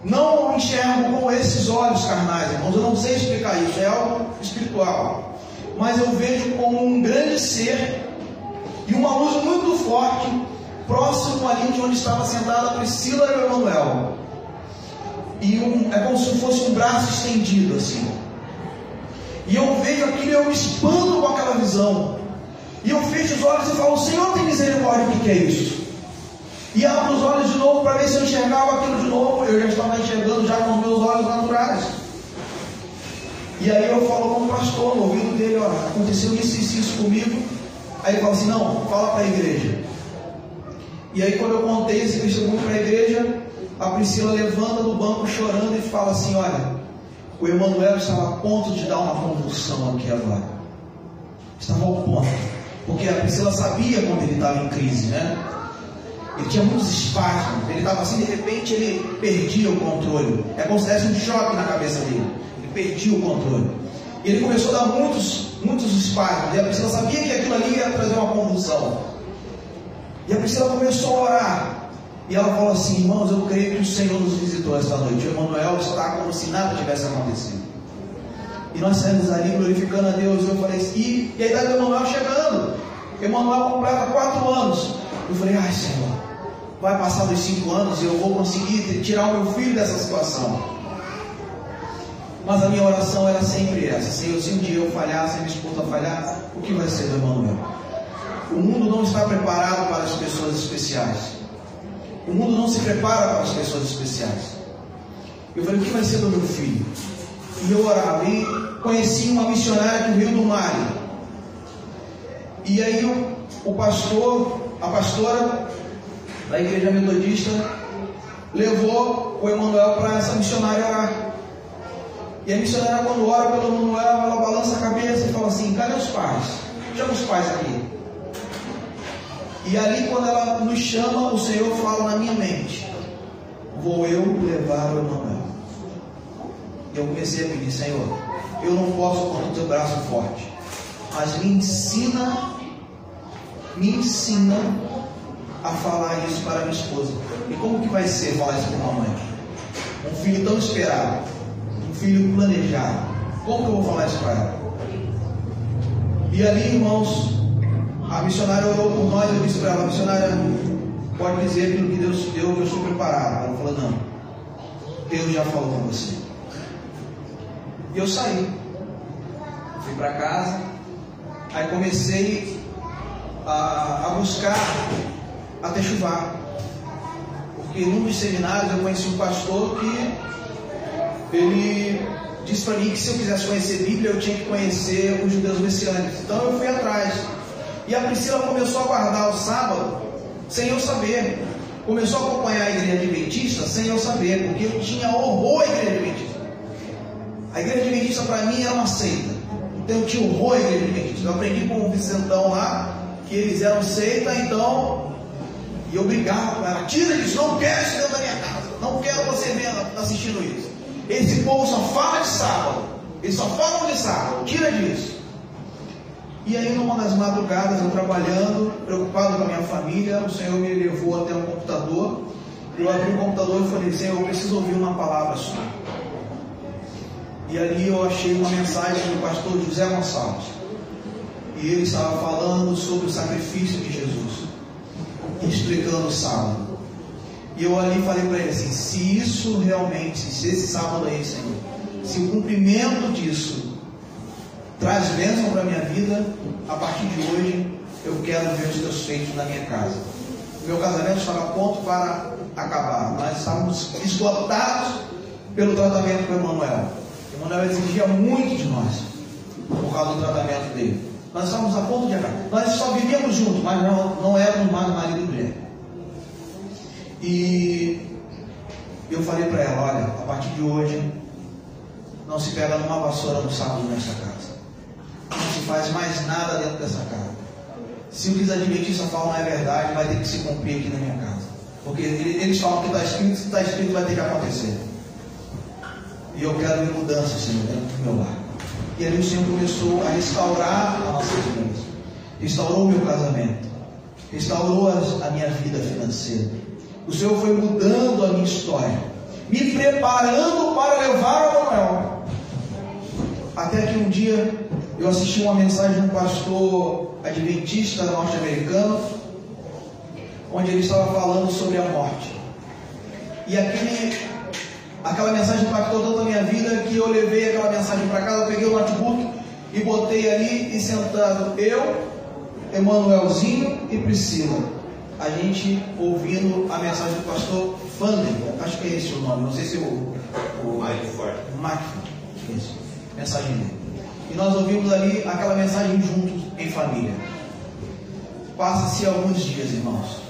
não enxergo com esses olhos carnais, irmãos. Eu não sei explicar isso, é algo espiritual. Mas eu vejo como um grande ser e uma luz muito forte, próximo ali de onde estava sentada Priscila e Emanuel. E um, é como se fosse um braço estendido assim. E eu vejo aquilo e eu me espanto com aquela visão. E eu fecho os olhos e falo, Senhor tem misericórdia, o que é isso? E abro os olhos de novo para ver se eu enxergava aquilo de novo. Eu já estava enxergando já com os meus olhos naturais. E aí eu falo com o pastor no ouvido dele, olha, aconteceu isso, isso, isso comigo. Aí ele fala assim, não, fala para a igreja. E aí quando eu contei esse testemunho para a igreja, a Priscila levanta do banco chorando e fala assim, olha, o Emanuel estava a ponto de dar uma convulsão aqui agora. Estava ao ponto. Porque a Priscila sabia quando ele estava em crise, né? Ele tinha muitos espasmos. Ele estava assim, de repente ele perdia o controle. É como se desse um choque na cabeça dele. Ele perdia o controle. E ele começou a dar muitos, muitos espasmos. E a Priscila sabia que aquilo ali ia trazer uma convulsão. E a Priscila começou a orar. E ela falou assim, irmãos, eu creio que o Senhor nos visitou esta noite. O Emanuel está como se nada tivesse acontecido. E nós saímos ali glorificando a Deus. Eu falei assim, e, e a idade do Emanuel chegando. Emanuel completa quatro anos. Eu falei, ai Senhor, vai passar dos cinco anos e eu vou conseguir tirar o meu filho dessa situação. Mas a minha oração era sempre essa: Senhor, se um dia eu falhar, se a esposa falhar, o que vai ser do Emanuel? O mundo não está preparado para as pessoas especiais. O mundo não se prepara para as pessoas especiais. Eu falei, o que vai ser do meu filho? E eu orava e conheci uma missionária do Rio do Mar. E aí o, o pastor, a pastora da igreja metodista levou o Emanuel para essa missionária orar. E a missionária, quando ora pelo Emanuel, ela balança a cabeça e fala assim: cadê os pais? Chama os pais aqui. E ali, quando ela nos chama, o Senhor fala na minha mente: Vou eu levar o Emanuel. E eu comecei a pedir: Senhor, eu não posso com o teu braço forte, mas me ensina, me ensina a falar isso para minha esposa. E como que vai ser falar isso para uma mãe? Um filho tão esperado, um filho planejado. Como que eu vou falar isso para ela? E ali, irmãos, a missionária orou por nós, eu disse para ela, missionária, pode dizer pelo que Deus deu, que eu estou preparado. Ela falou, não, Deus já falou com você. E eu saí. Fui para casa, aí comecei a, a buscar até chuvar. Porque num dos seminários eu conheci um pastor que ele disse para mim que se eu quisesse conhecer Bíblia eu tinha que conhecer os judeus messiânicos. Então eu fui atrás. E a Priscila começou a guardar o sábado sem eu saber. Começou a acompanhar a igreja adventista sem eu saber, porque eu tinha horror à igreja adventista. A igreja adventista para mim era uma seita. Então eu tinha horror à igreja adventista. Eu aprendi com o Vicentão lá que eles eram seita, então e eu brigava com ela, tira isso, não quero isso dentro da minha casa, não quero você vendo, assistindo isso. Esse povo só fala de sábado, eles só falam de sábado, tira disso. E aí, numa das madrugadas, eu trabalhando, preocupado com a minha família, o Senhor me levou até um computador. Eu abri o computador e falei: Senhor, eu preciso ouvir uma palavra sua. E ali eu achei uma mensagem do pastor José Gonçalves. E ele estava falando sobre o sacrifício de Jesus explicando o sábado. E eu ali falei para ele assim: se isso realmente, se esse sábado aí, Senhor, se o cumprimento disso traz bênção para a minha vida, a partir de hoje eu quero ver os teus feitos na minha casa. Meu casamento estava a ponto para acabar. Nós estávamos esgotados pelo tratamento com Emanuel. O Emanuel exigia muito de nós, por causa do tratamento dele. Nós estávamos a ponto de acabar. Nós só vivíamos juntos, mas não, não éramos mais marido e mulher. E eu falei para ela, olha, a partir de hoje não se pega numa vassoura no sábado nesta casa. Não se faz mais nada dentro dessa casa. Se o que os adventistas falam é verdade, vai ter que se cumprir aqui na minha casa. Porque eles falam que está escrito, se está escrito vai ter que acontecer. E eu quero ver mudança, Senhor, dentro do meu lar. E ali o Senhor começou a restaurar a nossa vida. Restaurou o meu casamento. Restaurou a minha vida financeira. O Senhor foi mudando a minha história. Me preparando para levar a Manuel. Até que um dia eu assisti uma mensagem de um pastor adventista norte-americano, onde ele estava falando sobre a morte. E aquele, aquela mensagem impactou tanto a minha vida que eu levei aquela mensagem para casa, peguei o notebook e botei ali e sentado eu, Emanuelzinho e Priscila. A gente ouvindo a mensagem do pastor Fander, acho que é esse o nome, não sei se o. O Mike Ford. Mike, isso, mensagem dele. E nós ouvimos ali aquela mensagem juntos, em família. Passa-se alguns dias, irmãos.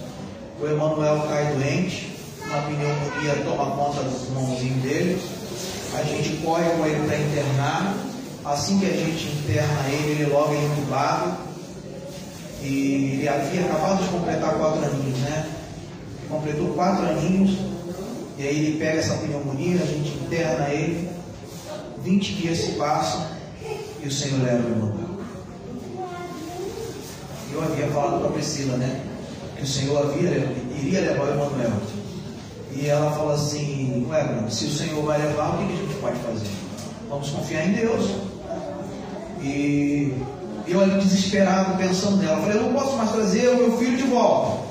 O Emanuel cai doente, uma pneumonia toma conta do mãozinho dele. A gente corre com ele para internar. Assim que a gente interna ele, ele logo é entubado. E ele havia acabado de completar quatro aninhos, né? Completou quatro aninhos. E aí ele pega essa pneumonia, a gente interna ele. 20 dias se passam e o Senhor leva o Emanuel. Eu havia falado para a Priscila, né? Que o Senhor havia, iria levar o Emanuel. E ela fala assim, ué, se o Senhor vai levar, o que, que a gente pode fazer? Vamos confiar em Deus. E eu ali desesperado, pensando nela. Eu falei, eu não posso mais trazer o meu filho de volta.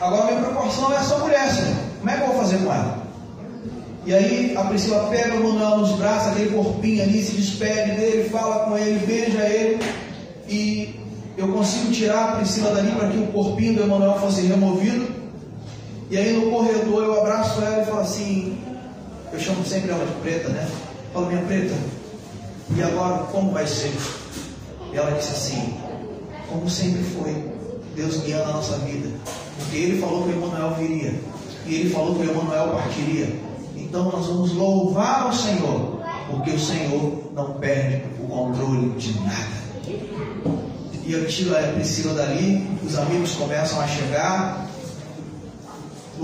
Agora minha proporção é essa mulher, Senhor. Como é que eu vou fazer com ela? E aí a Priscila pega o Manuel nos braços, aquele corpinho ali, se despede dele, fala com ele, beija ele. E eu consigo tirar a Priscila dali para que o corpinho do Emanuel fosse removido. E aí no corredor eu abraço ela e falo assim, eu chamo sempre ela de preta, né? Falo, minha preta, e agora como vai ser? E ela disse assim, como sempre foi, Deus guiando a nossa vida. Porque ele falou que o Emanuel viria. E ele falou que o Emanuel partiria. Então nós vamos louvar o Senhor, porque o Senhor não perde o controle de nada. E eu tiro a Priscila dali, os amigos começam a chegar.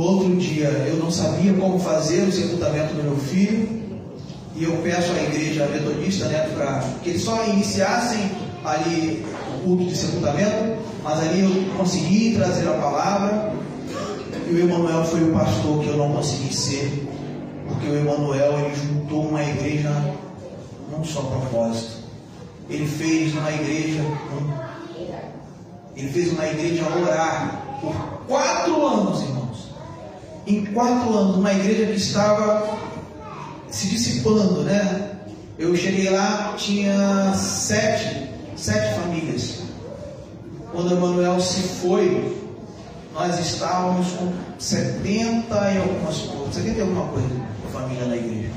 Outro dia eu não sabia como fazer o sepultamento do meu filho. E eu peço à igreja metodista né, para que eles só iniciassem ali o culto de sepultamento, mas ali eu consegui trazer a palavra. E o Emanuel foi o pastor que eu não consegui ser porque o Emanuel ele juntou uma igreja num só propósito. Ele fez uma igreja, ele fez uma igreja orar por quatro anos, irmãos. Em quatro anos, uma igreja que estava se dissipando, né? Eu cheguei lá, tinha sete, sete famílias. Quando Emanuel se foi, nós estávamos com 70 e algumas coisas, 70 e alguma coisa família na igreja.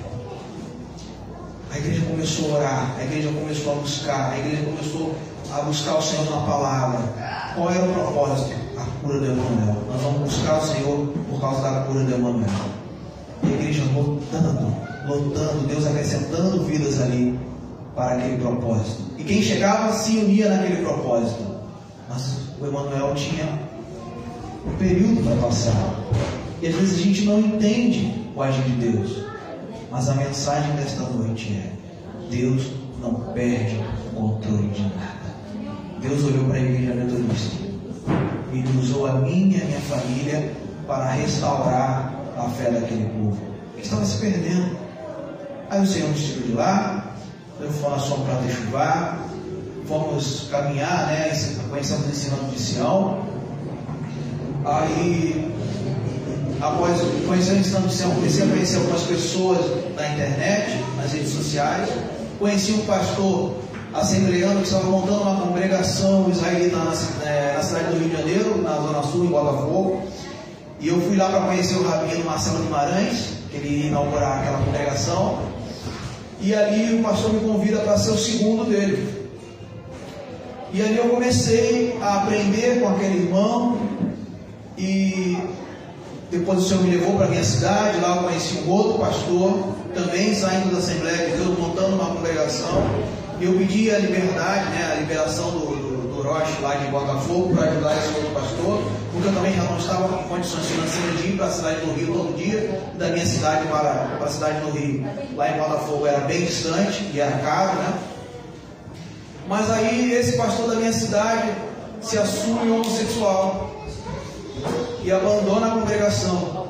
A igreja começou a orar, a igreja começou a buscar, a igreja começou a buscar o Senhor na palavra. Qual era o propósito? Cura do Emanuel. Nós vamos buscar o Senhor por causa da cura do Emanuel. E a igreja lotando, lotando, Deus acrescentando vidas ali para aquele propósito. E quem chegava se unia naquele propósito. Mas o Emanuel tinha um período para passar. E às vezes a gente não entende o agir de Deus. Mas a mensagem desta noite é: Deus não perde o controle de nada. Deus olhou para a igreja metodista e usou a minha e a minha família para restaurar a fé daquele povo que estava se perdendo. Aí o Senhor nos tirou de lá, levou na sua para chuvar, fomos caminhar, né? Conhecemos esse ano de Sião. Aí após conhecer o ensino de Sião, comecei a conhecer algumas pessoas na internet, nas redes sociais. Conheci um pastor assembleando que estava montando uma congregação israelita na, é, na, cidade do Rio de Janeiro, na Zona Sul, em Botafogo. E eu fui lá para conhecer o Rabino Marcelo Guimarães, que ele ia inaugurar aquela congregação. E ali o pastor me convida para ser o segundo dele. E ali eu comecei a aprender com aquele irmão. E depois o Senhor me levou para a minha cidade, lá eu conheci um outro pastor, também saindo da Assembleia de Deus, montando uma congregação. Eu pedi a liberdade, né, a liberação do, do, do lá de Botafogo para ajudar esse outro pastor, porque eu também já não estava em condições financeiras de ir para a cidade do Rio todo dia, da minha cidade para, para a cidade do Rio. Lá em Botafogo era bem distante e era caro, né? Mas aí esse pastor da minha cidade se assume homossexual e abandona a congregação.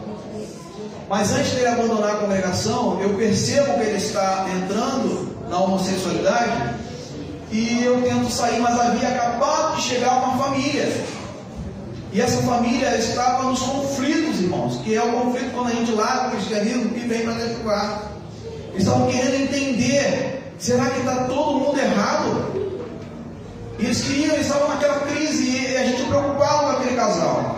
Mas antes dele abandonar a congregação, eu percebo que ele está entrando na homossexualidade e eu tento sair, mas havia acabado de chegar uma família. E essa família estava nos conflitos, irmãos, que é o conflito quando a gente larga o cristianismo e vem para dentro do quarto. Eles estavam querendo entender: será que está todo mundo errado? E eles queriam, eles estavam naquela crise e a gente preocupado com aquele casal.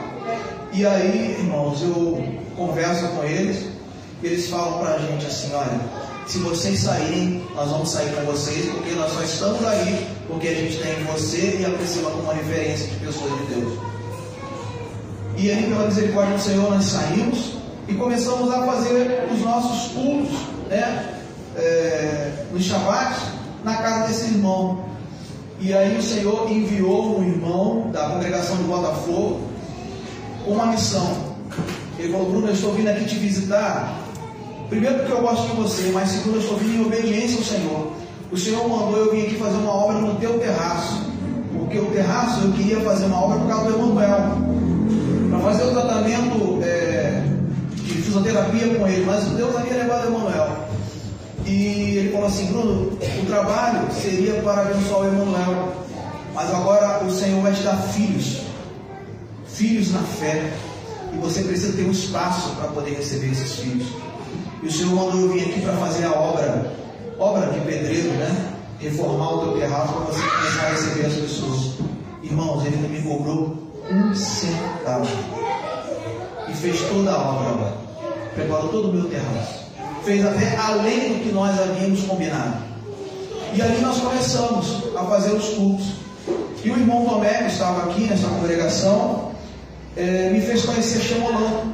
E aí, irmãos, eu converso com eles eles falam para a gente assim: olha, se vocês saírem, nós vamos sair com vocês, porque nós só estamos aí porque a gente tem você e a Priscila como referência de pessoas de Deus. E aí, pela misericórdia do Senhor, nós saímos e começamos a fazer os nossos cultos, né? É, nos Shabat, na casa desse irmão. E aí o Senhor enviou um irmão da congregação de Botafogo com uma missão. Ele falou, Bruno, eu estou vindo aqui te visitar Primeiro porque eu gosto de você, mas segundo eu estou vindo em obediência ao Senhor. O Senhor mandou eu vir aqui fazer uma obra no teu terraço. Porque o terraço eu queria fazer uma obra por causa do Emanuel. Para fazer o tratamento é, de fisioterapia com ele, mas Deus havia levado o Emanuel. E ele falou assim, Bruno, o trabalho seria para abençoar o Emanuel. Mas agora o Senhor vai te dar filhos. Filhos na fé. E você precisa ter um espaço para poder receber esses filhos. E o Senhor mandou eu vir aqui para fazer a obra, obra de pedreiro, né? Reformar o teu terraço para você começar a receber as pessoas. Irmãos, ele não me cobrou um centavo. E fez toda a obra, preparou todo o meu terraço. Fez até além do que nós havíamos combinado. E ali nós começamos a fazer os cultos. E o irmão Tomé, que estava aqui nessa congregação, eh, me fez conhecer Chamolã.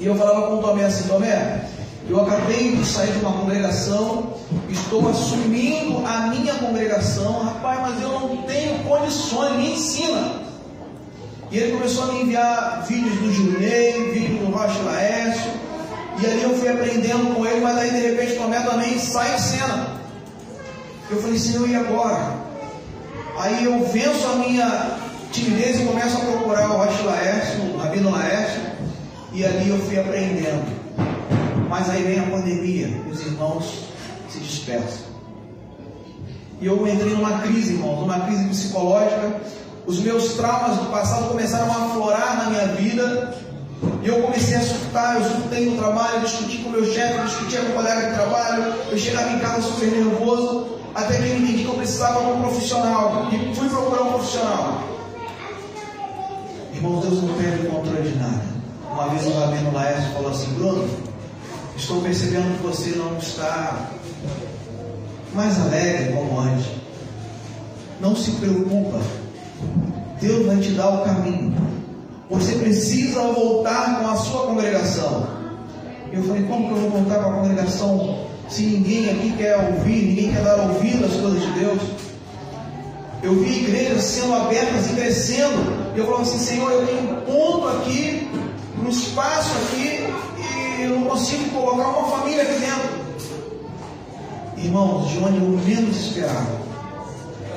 E eu falava com o Tomé assim, Tomé, eu acabei de sair de uma congregação, estou assumindo a minha congregação, rapaz, mas eu não tenho condições, me ensina. E ele começou a me enviar vídeos do Junei, vídeos do Rocha Laércio, e ali eu fui aprendendo com ele, mas aí de repente Tomé também sai em cena. Eu falei, Senhor, e agora? Aí eu venço a minha timidez e começo a procurar o Rocha Laércio, o Rabino Laércio, e ali eu fui aprendendo. Mas aí vem a pandemia e os irmãos se dispersam. E eu entrei numa crise, irmãos, numa crise psicológica. Os meus traumas do passado começaram a aflorar na minha vida. E eu comecei a surtar, eu surtei no trabalho, discuti com o meu chefe, discuti com o colega de trabalho, eu chegava em casa super nervoso, até que eu entendi que eu precisava de um profissional. E fui procurar um profissional. Irmãos, Deus não perde o controle de nada. Uma vez o Rabino Laércio falou assim, Bruno, Estou percebendo que você não está mais alegre como antes. Não se preocupa. Deus vai te dar o caminho. Você precisa voltar com a sua congregação. Eu falei, como que eu vou voltar com a congregação se ninguém aqui quer ouvir, ninguém quer dar ouvido às coisas de Deus? Eu vi igrejas sendo abertas e crescendo. Eu falava assim, Senhor, eu tenho um ponto aqui, um espaço aqui, eu não consigo colocar uma família aqui dentro. Irmãos, de onde eu menos esperava.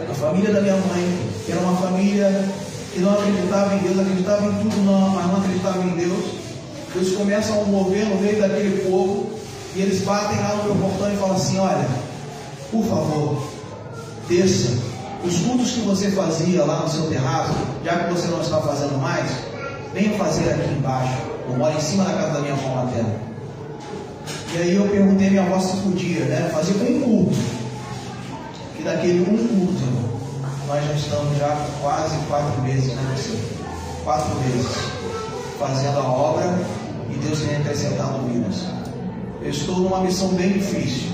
A família da minha mãe, era uma família que não acreditava em Deus, acreditava em tudo, não, mas não acreditava em Deus. Eles começam a mover no meio daquele povo e eles batem lá no meu portão e falam assim: Olha, por favor, desça. Os cultos que você fazia lá no seu terraço, já que você não está fazendo mais, venha fazer aqui embaixo. Eu moro em cima da casa da minha avó materna. E aí eu perguntei à minha avó se podia, né? Fazer um culto. Que daquele um culto, nós já estamos já quase quatro meses, né, Marcelo? Quatro meses fazendo a obra e Deus tem acrescentado vidas. Eu estou numa missão bem difícil.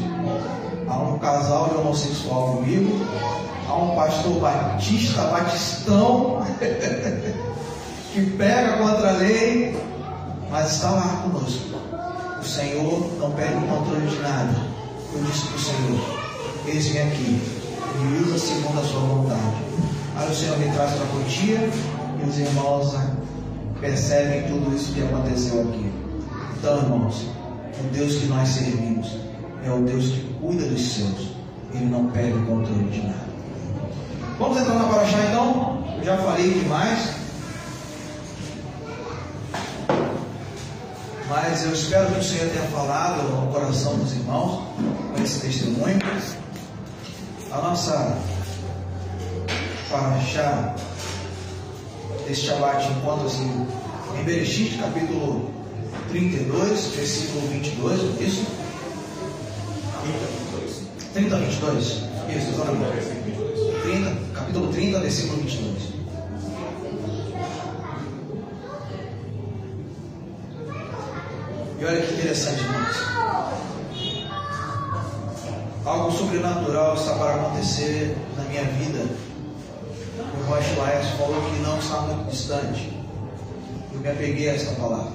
Há um casal de homossexual comigo, há um pastor batista, batistão, que pega contra a lei, mas está lá conosco. O Senhor não perde o controle de nada. Eu disse para o Senhor, eis-me aqui, me usa segundo a sua vontade. Aí o Senhor me traz para a Cotia e os irmãos percebem tudo isso que aconteceu aqui. Então, irmãos, o Deus que nós servimos é o Deus que cuida dos seus. Ele não perde o controle de nada. Vamos entrar na Paraxá então? Eu já falei demais. Mas eu espero que o Senhor tenha falado no coração dos irmãos com esse testemunho. A nossa Paraxá deste Shabbat encontra-se em Bereshit, capítulo 32, versículo 22, é isso? 30, 22. Isso, exatamente. 30, capítulo 30, versículo 22. Interessante, irmãos. Algo sobrenatural está para acontecer na minha vida. O irmão Laes falou que não está muito distante. Eu me apeguei a essa palavra.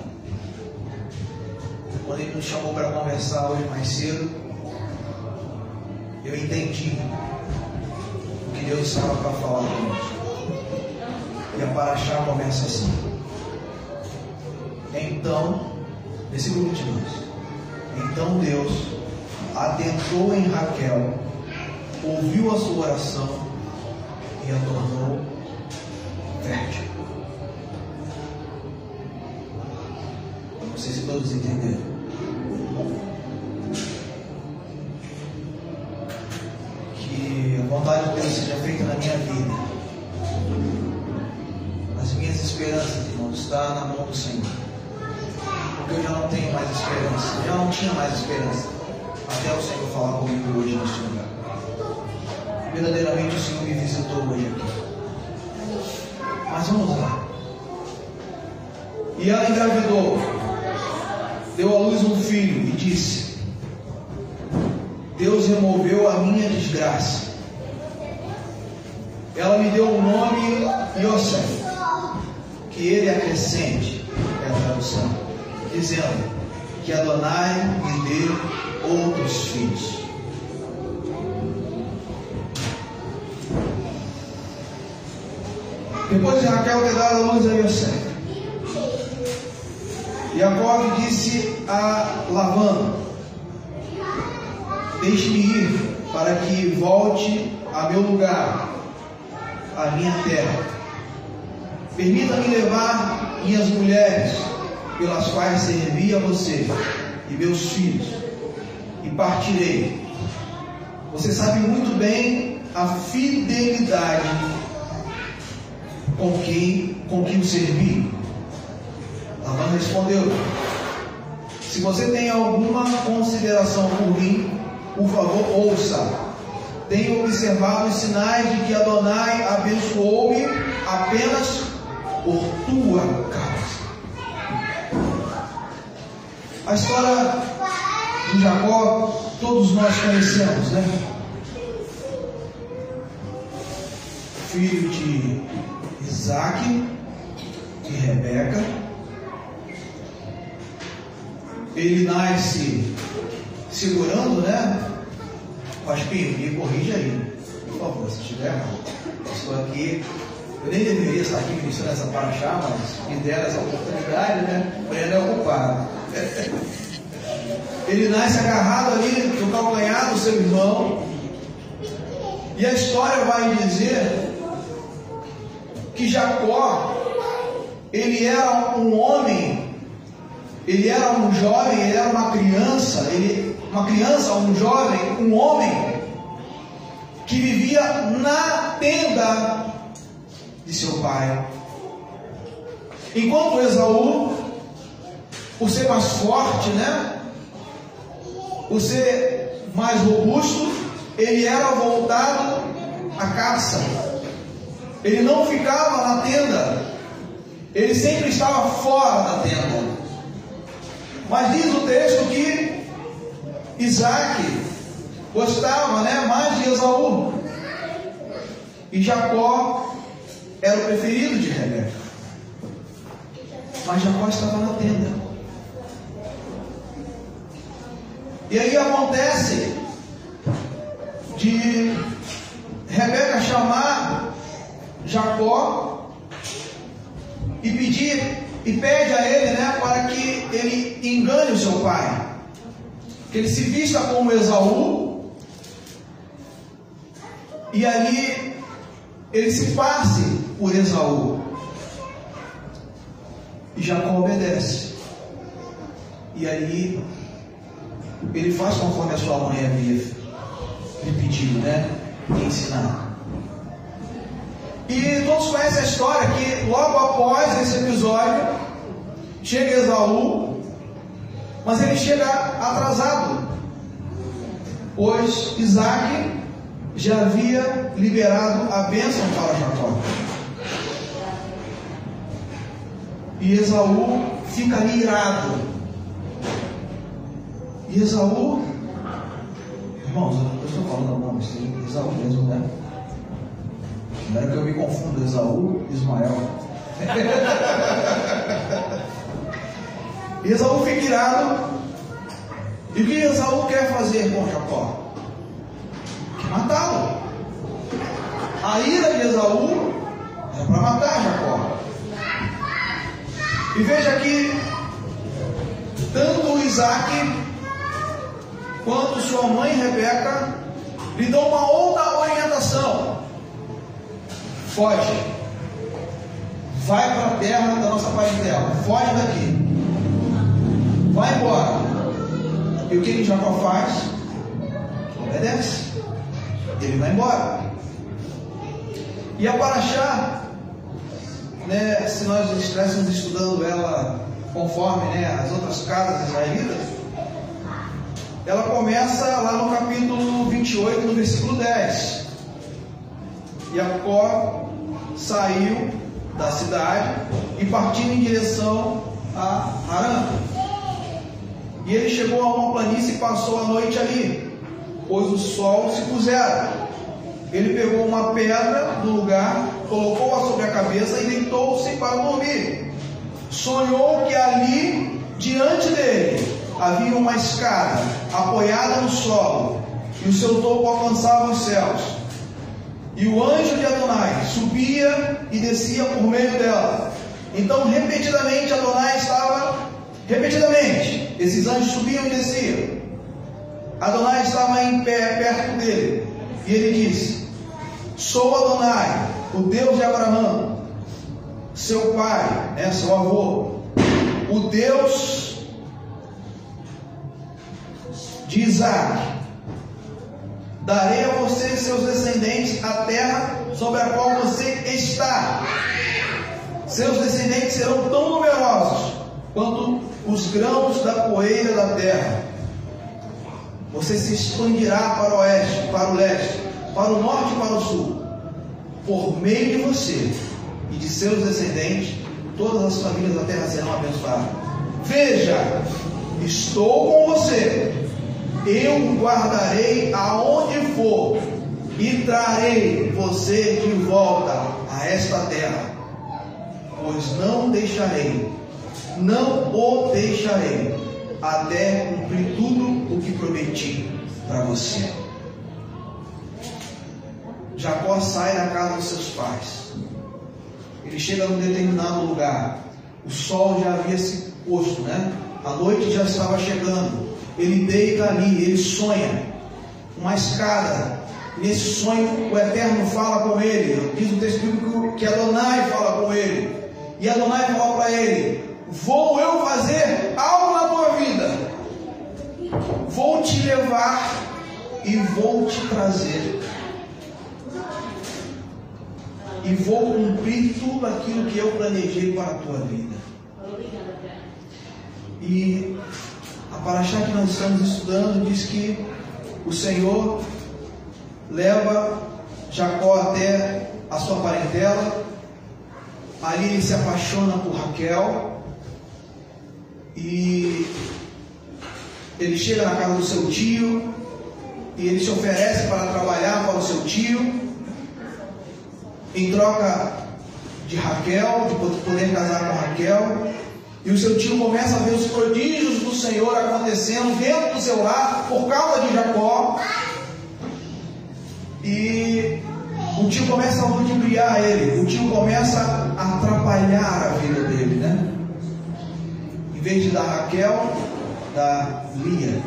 Quando ele nos chamou para conversar hoje mais cedo, eu entendi o que Deus estava para falar conosco. E a Paraxá começa assim. Então, versículo 22. Então Deus adentrou em Raquel, ouviu a sua oração e a tornou fértil. Não sei se todos entenderam. Que a vontade de Deus seja feita na minha vida. As minhas esperanças, irmãos, estão na mão do Senhor. Porque eu já não tenho mais esperança. Já não tinha mais esperança. Até o Senhor falar comigo hoje neste lugar. Verdadeiramente o Senhor me visitou hoje aqui. Mas vamos lá. E ela engravidou, deu à luz um filho e disse: Deus removeu a minha desgraça. Ela me deu o nome Yosef, que ele acrescente, é a tradução, dizendo que Adonai me deu outros filhos. Depois de Raquel ter dado a luz a Yosef, Jacob disse a Labão: Deixe-me ir para que volte a meu lugar, a minha terra. Permita-me levar minhas mulheres, pelas quais servi a você e meus filhos, e partirei. Você sabe muito bem a fidelidade com quem, com quem servi. Labão respondeu: Se você tem alguma consideração por mim, por favor, ouça. Tenho observado os sinais de que Adonai abençoou-me apenas por tua causa. A história de Jacó, todos nós conhecemos, né? Filho de Isaac e Rebeca. Ele nasce segurando, né? Paspinho, me corrija aí, por favor, se estiver errado. Estou aqui, eu nem deveria estar aqui ministrando essa paraxá, mas me deram essa oportunidade, né? Breno é ocupado. Ele nasce agarrado ali no calcanhar do seu irmão. E a história vai dizer que Jacó, ele era um homem, ele era um jovem, ele era uma criança, ele, uma criança, um jovem, um homem, que vivia na tenda de seu pai. Enquanto Esaú, por ser mais forte, né? Por ser mais robusto, ele era voltado à caça. Ele não ficava na tenda. Ele sempre estava fora da tenda. Mas diz o texto que Isaac gostava né, mais de Esaú. E Jacó era o preferido de Rebeca. Mas Jacó estava na tenda. E aí acontece de Rebeca chamar Jacó e pedir e pede a ele, né, para que ele engane o seu pai, que ele se vista como Esaú e ali ele se passe por Esaú. E Jacó obedece. E aí ele faz conforme a sua mãe havia lhe pedido, né? E ensinar. E todos conhecem a história que logo após esse episódio chega Esaú, mas ele chega atrasado, pois Isaac já havia liberado a bênção para Jacó. E Esaú fica ali irado. E Esaú, irmãos, eu estou falando não, mas tem Esaú mesmo, né? Não é que eu me confundo, Esaú e Ismael. Esaú fica irado. E o que Esaú quer fazer com Jacó? matá-lo. A ira de Esaú é para matar Jacó. E veja que tanto Isaac quanto sua mãe Rebeca lhe dão uma outra orientação. Foge. Vai para a terra da nossa parentela. Foge daqui. Vai embora. E o que Jacó faz? Obedece ele vai embora. E a Paraxá, né, se nós estivéssemos estudando ela conforme né, as outras casas israelitas, ela começa lá no capítulo 28, no versículo 10. Jacó saiu da cidade e partindo em direção a Harã. E ele chegou a uma planície e passou a noite ali pois o sol se pusera. Ele pegou uma pedra do lugar, colocou-a sobre a cabeça e deitou-se para dormir. Sonhou que ali, diante dele, havia uma escada apoiada no solo, e o seu topo alcançava os céus. E o anjo de Adonai subia e descia por meio dela. Então, repetidamente, Adonai estava, repetidamente, esses anjos subiam e desciam. Adonai estava em pé perto dele. E ele disse: Sou Adonai, o Deus de Abraão, seu pai, né, seu avô, o Deus de Isaac. Darei a você e seus descendentes a terra sobre a qual você está. Seus descendentes serão tão numerosos quanto os grãos da poeira da terra você se expandirá para o oeste, para o leste, para o norte e para o sul. Por meio de você e de seus descendentes, todas as famílias da terra serão abençoadas. Veja, estou com você. Eu guardarei aonde for e trarei você de volta a esta terra. Pois não deixarei, não o deixarei até cumprir tudo o que prometi para você. Jacó sai da casa dos seus pais. Ele chega num determinado lugar. O sol já havia se posto, né? A noite já estava chegando. Ele deita ali, ele sonha. Uma escada. Nesse sonho, o Eterno fala com ele. Diz o texto bíblico que Adonai fala com ele. E Adonai fala para ele: Vou eu fazer algo na tua vida. Vou te levar e vou te trazer. E vou cumprir tudo aquilo que eu planejei para a tua vida. E a paraxá que nós estamos estudando diz que o Senhor leva Jacó até a sua parentela. Ali ele se apaixona por Raquel e ele chega na casa do seu tio e ele se oferece para trabalhar para o seu tio em troca de Raquel, de poder casar com Raquel. E o seu tio começa a ver os prodígios do Senhor acontecendo dentro do seu lar por causa de Jacó. E o tio começa a ludibriar ele, o tio começa a atrapalhar a vida dele, né? Em vez de dar Raquel, dá Lia.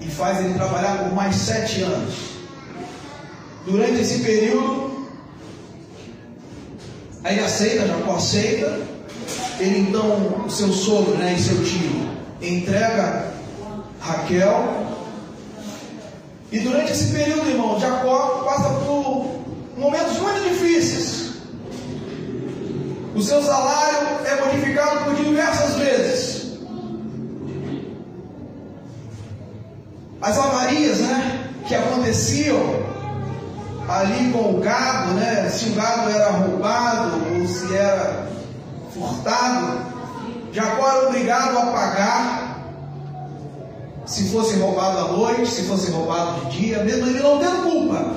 E faz ele trabalhar por mais sete anos. Durante esse período, aí aceita, Jacó aceita. Ele então, o seu sogro né, e seu tio, entrega Raquel e durante esse período, irmão, Jacó passa por momentos muito difíceis. O seu salário é modificado por diversas vezes. As avarias, né, que aconteciam ali com o gado, né, se o gado era roubado ou se era furtado, Jacó era obrigado a pagar se fosse roubado à noite, se fosse roubado de dia, mesmo ele não tendo culpa,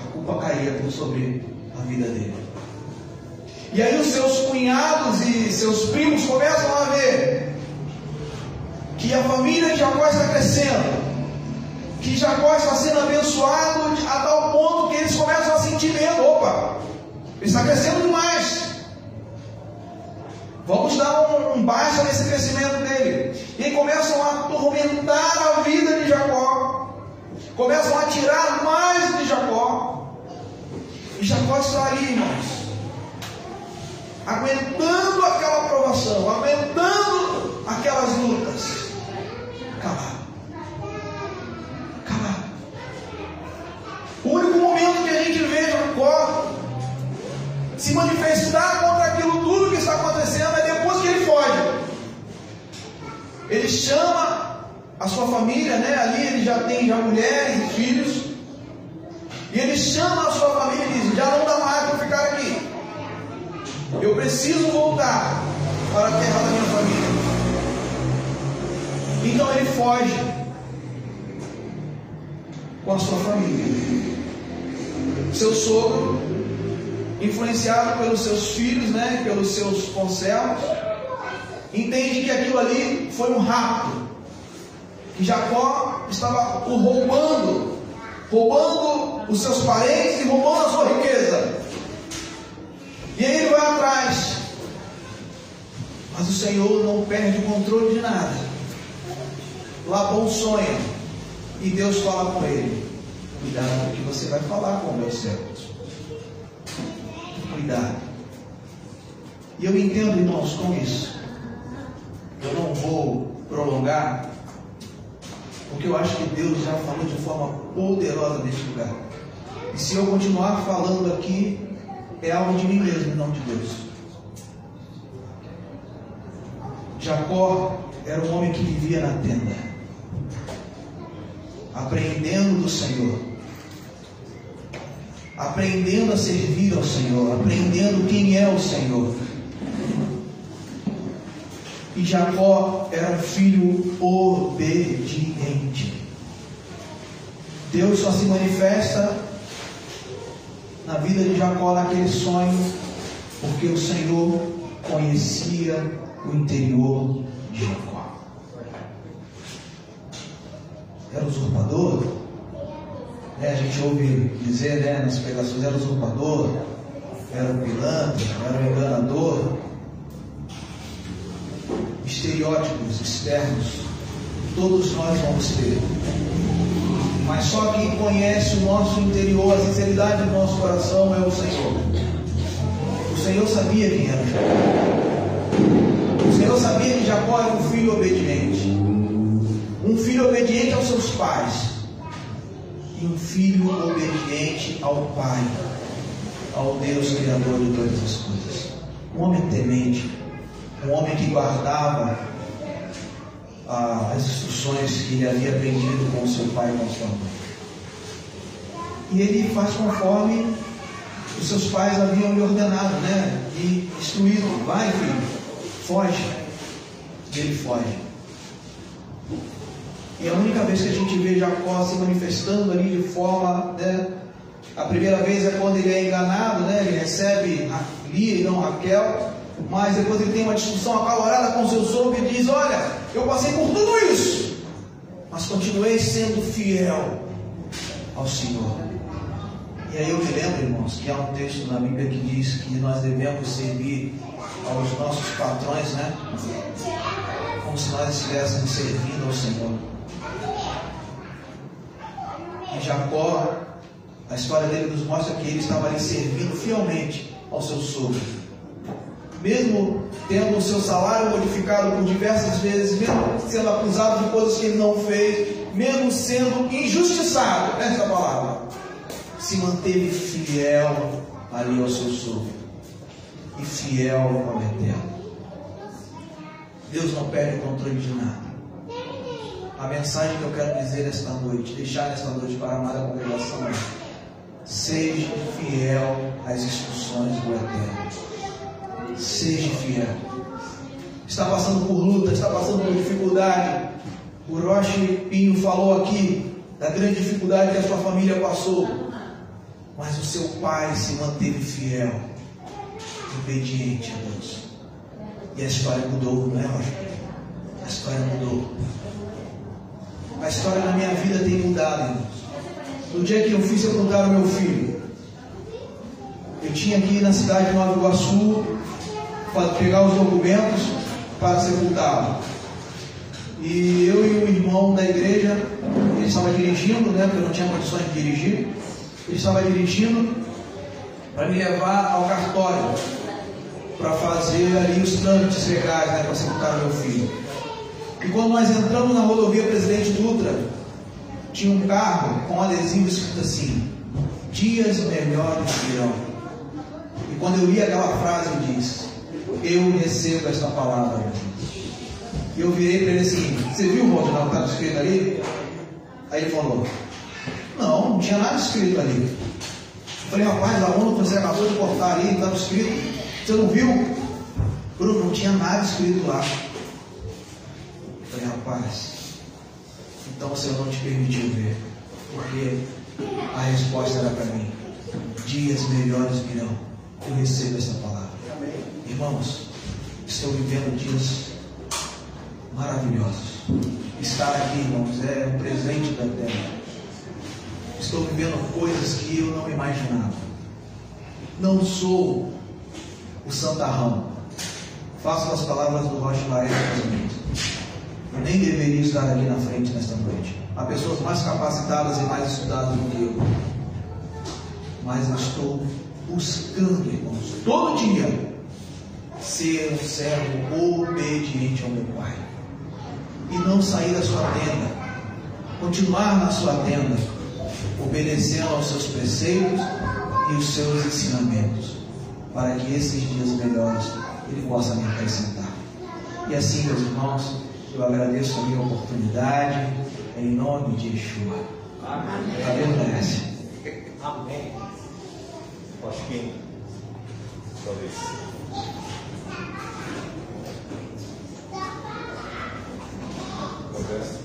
a culpa caía sobre a vida dele. E aí os seus cunhados e seus primos começam a ver que a família de Jacó está crescendo, que Jacó está sendo abençoado a tal ponto que eles começam a sentir medo, opa, ele está crescendo demais. Vamos dar um, um baixa nesse crescimento dele. E começam a atormentar a vida de Jacó. Começam a tirar mais de Jacó. E Jacó está ali, irmãos. Aguentando aquela aprovação, aguentando aquelas lutas. Calado. Ele chama a sua família, né? Ali ele já tem já mulheres e filhos. E ele chama a sua família e diz: Já não dá mais para ficar aqui. Eu preciso voltar para a terra da minha família. Então ele foge com a sua família. Seu sogro influenciado pelos seus filhos, né, pelos seus conselhos, entende que aquilo ali foi um rapto, que Jacó estava o roubando, roubando os seus parentes e roubando a sua riqueza. E aí ele vai atrás, mas o Senhor não perde o controle de nada. Labão sonha e Deus fala com ele: Cuidado que você vai falar com o meu servo cuidado. E eu entendo, irmãos, com isso. Eu não vou prolongar, porque eu acho que Deus já falou de forma poderosa neste lugar. E se eu continuar falando aqui, é algo de mim mesmo, não de Deus. Jacó era um homem que vivia na tenda, aprendendo do Senhor aprendendo a servir ao Senhor, aprendendo quem é o Senhor. E Jacó era um filho obediente. Deus só se manifesta na vida de Jacó naquele sonho, porque o Senhor conhecia o interior de Jacó. Era usurpador, né, a gente ouve dizer né, nas pregações, era usurpador, era um pilantra, era um enganador. Estereótipos externos, todos nós vamos ter. Mas só quem conhece o nosso interior, a sinceridade do nosso coração é o Senhor. O Senhor sabia quem era Jacó. O Senhor sabia que Jacó era um filho obediente. Um filho obediente aos seus pais e um filho obediente ao Pai, ao Deus Criador de todas as coisas. Um homem temente, um homem que guardava ah, as instruções que ele havia aprendido com seu pai e com sua mãe. E ele faz conforme os seus pais haviam lhe ordenado, né? E instruído, vai filho, foge. E ele foge. E a única vez que a gente vê Jacó se manifestando ali de forma, né? A primeira vez é quando ele é enganado, né? Ele recebe Lia e não Raquel, mas depois ele tem uma discussão acalorada com seu sogro e diz: Olha, eu passei por tudo isso, mas continuei sendo fiel ao Senhor. E aí eu me lembro, irmãos, que há um texto na Bíblia que diz que nós devemos servir aos nossos patrões, né? Como se nós estivéssemos servindo ao Senhor. E Jacó, a história dele nos mostra que ele estava ali servindo fielmente ao seu sogro. Mesmo tendo o seu salário modificado por diversas vezes, mesmo sendo acusado de coisas que ele não fez, mesmo sendo injustiçado, essa palavra, se manteve fiel ali ao seu sogro e fiel ao eterno. Deus não perde o controle de nada. A mensagem que eu quero dizer esta noite, deixar esta noite para a amada congregação é: seja fiel às instruções do Eterno. Seja fiel. Está passando por luta, está passando por dificuldade. O Roche Pinho falou aqui da grande dificuldade que a sua família passou. Mas o seu pai se manteve fiel, obediente a Deus. E a história mudou, não é, Rocha? A história mudou. A história da minha vida tem mudado, irmãos. No dia que eu fui sepultar o meu filho, eu tinha ir na cidade de Nova Iguaçu pegar os documentos para sepultá-lo. E eu e o irmão da igreja, ele estava dirigindo, né? Porque eu não tinha condições de dirigir. Ele estava dirigindo para me levar ao cartório para fazer ali os trâmites legais, né? Para sepultar meu filho. E quando nós entramos na rodovia Presidente Dutra, tinha um carro com um adesivo escrito assim: Dias melhores virão. E quando eu li aquela frase, eu disse: Eu recebo esta palavra. E eu virei para ele assim: Você viu, o que estava escrito ali? Aí ele falou: Não, não tinha nada escrito ali. Eu falei: Rapaz, aluno você acabou de cortar ali, estava escrito. Você não viu? Bruno, não tinha nada escrito lá falei, rapaz, então Senhor não te permitiu ver, porque a resposta era para mim: dias melhores virão. Eu recebo essa palavra. Irmãos, estou vivendo dias maravilhosos. Estar aqui, irmãos, é um presente da terra. Estou vivendo coisas que eu não imaginava. Não sou o santarrão. Faço as palavras do Rocha Laércio eu nem deveria estar aqui na frente nesta noite. Há pessoas mais capacitadas e mais estudadas do que eu. Mas eu estou buscando, irmãos, todo dia, ser um servo obediente ao meu Pai. E não sair da sua tenda. Continuar na sua tenda, obedecendo aos seus preceitos e os seus ensinamentos. Para que esses dias melhores Ele possa me acrescentar. E assim, meus irmãos, eu agradeço a minha oportunidade, em nome de Yeshua. Amém. Amém. Amém. Acho que talvez. success.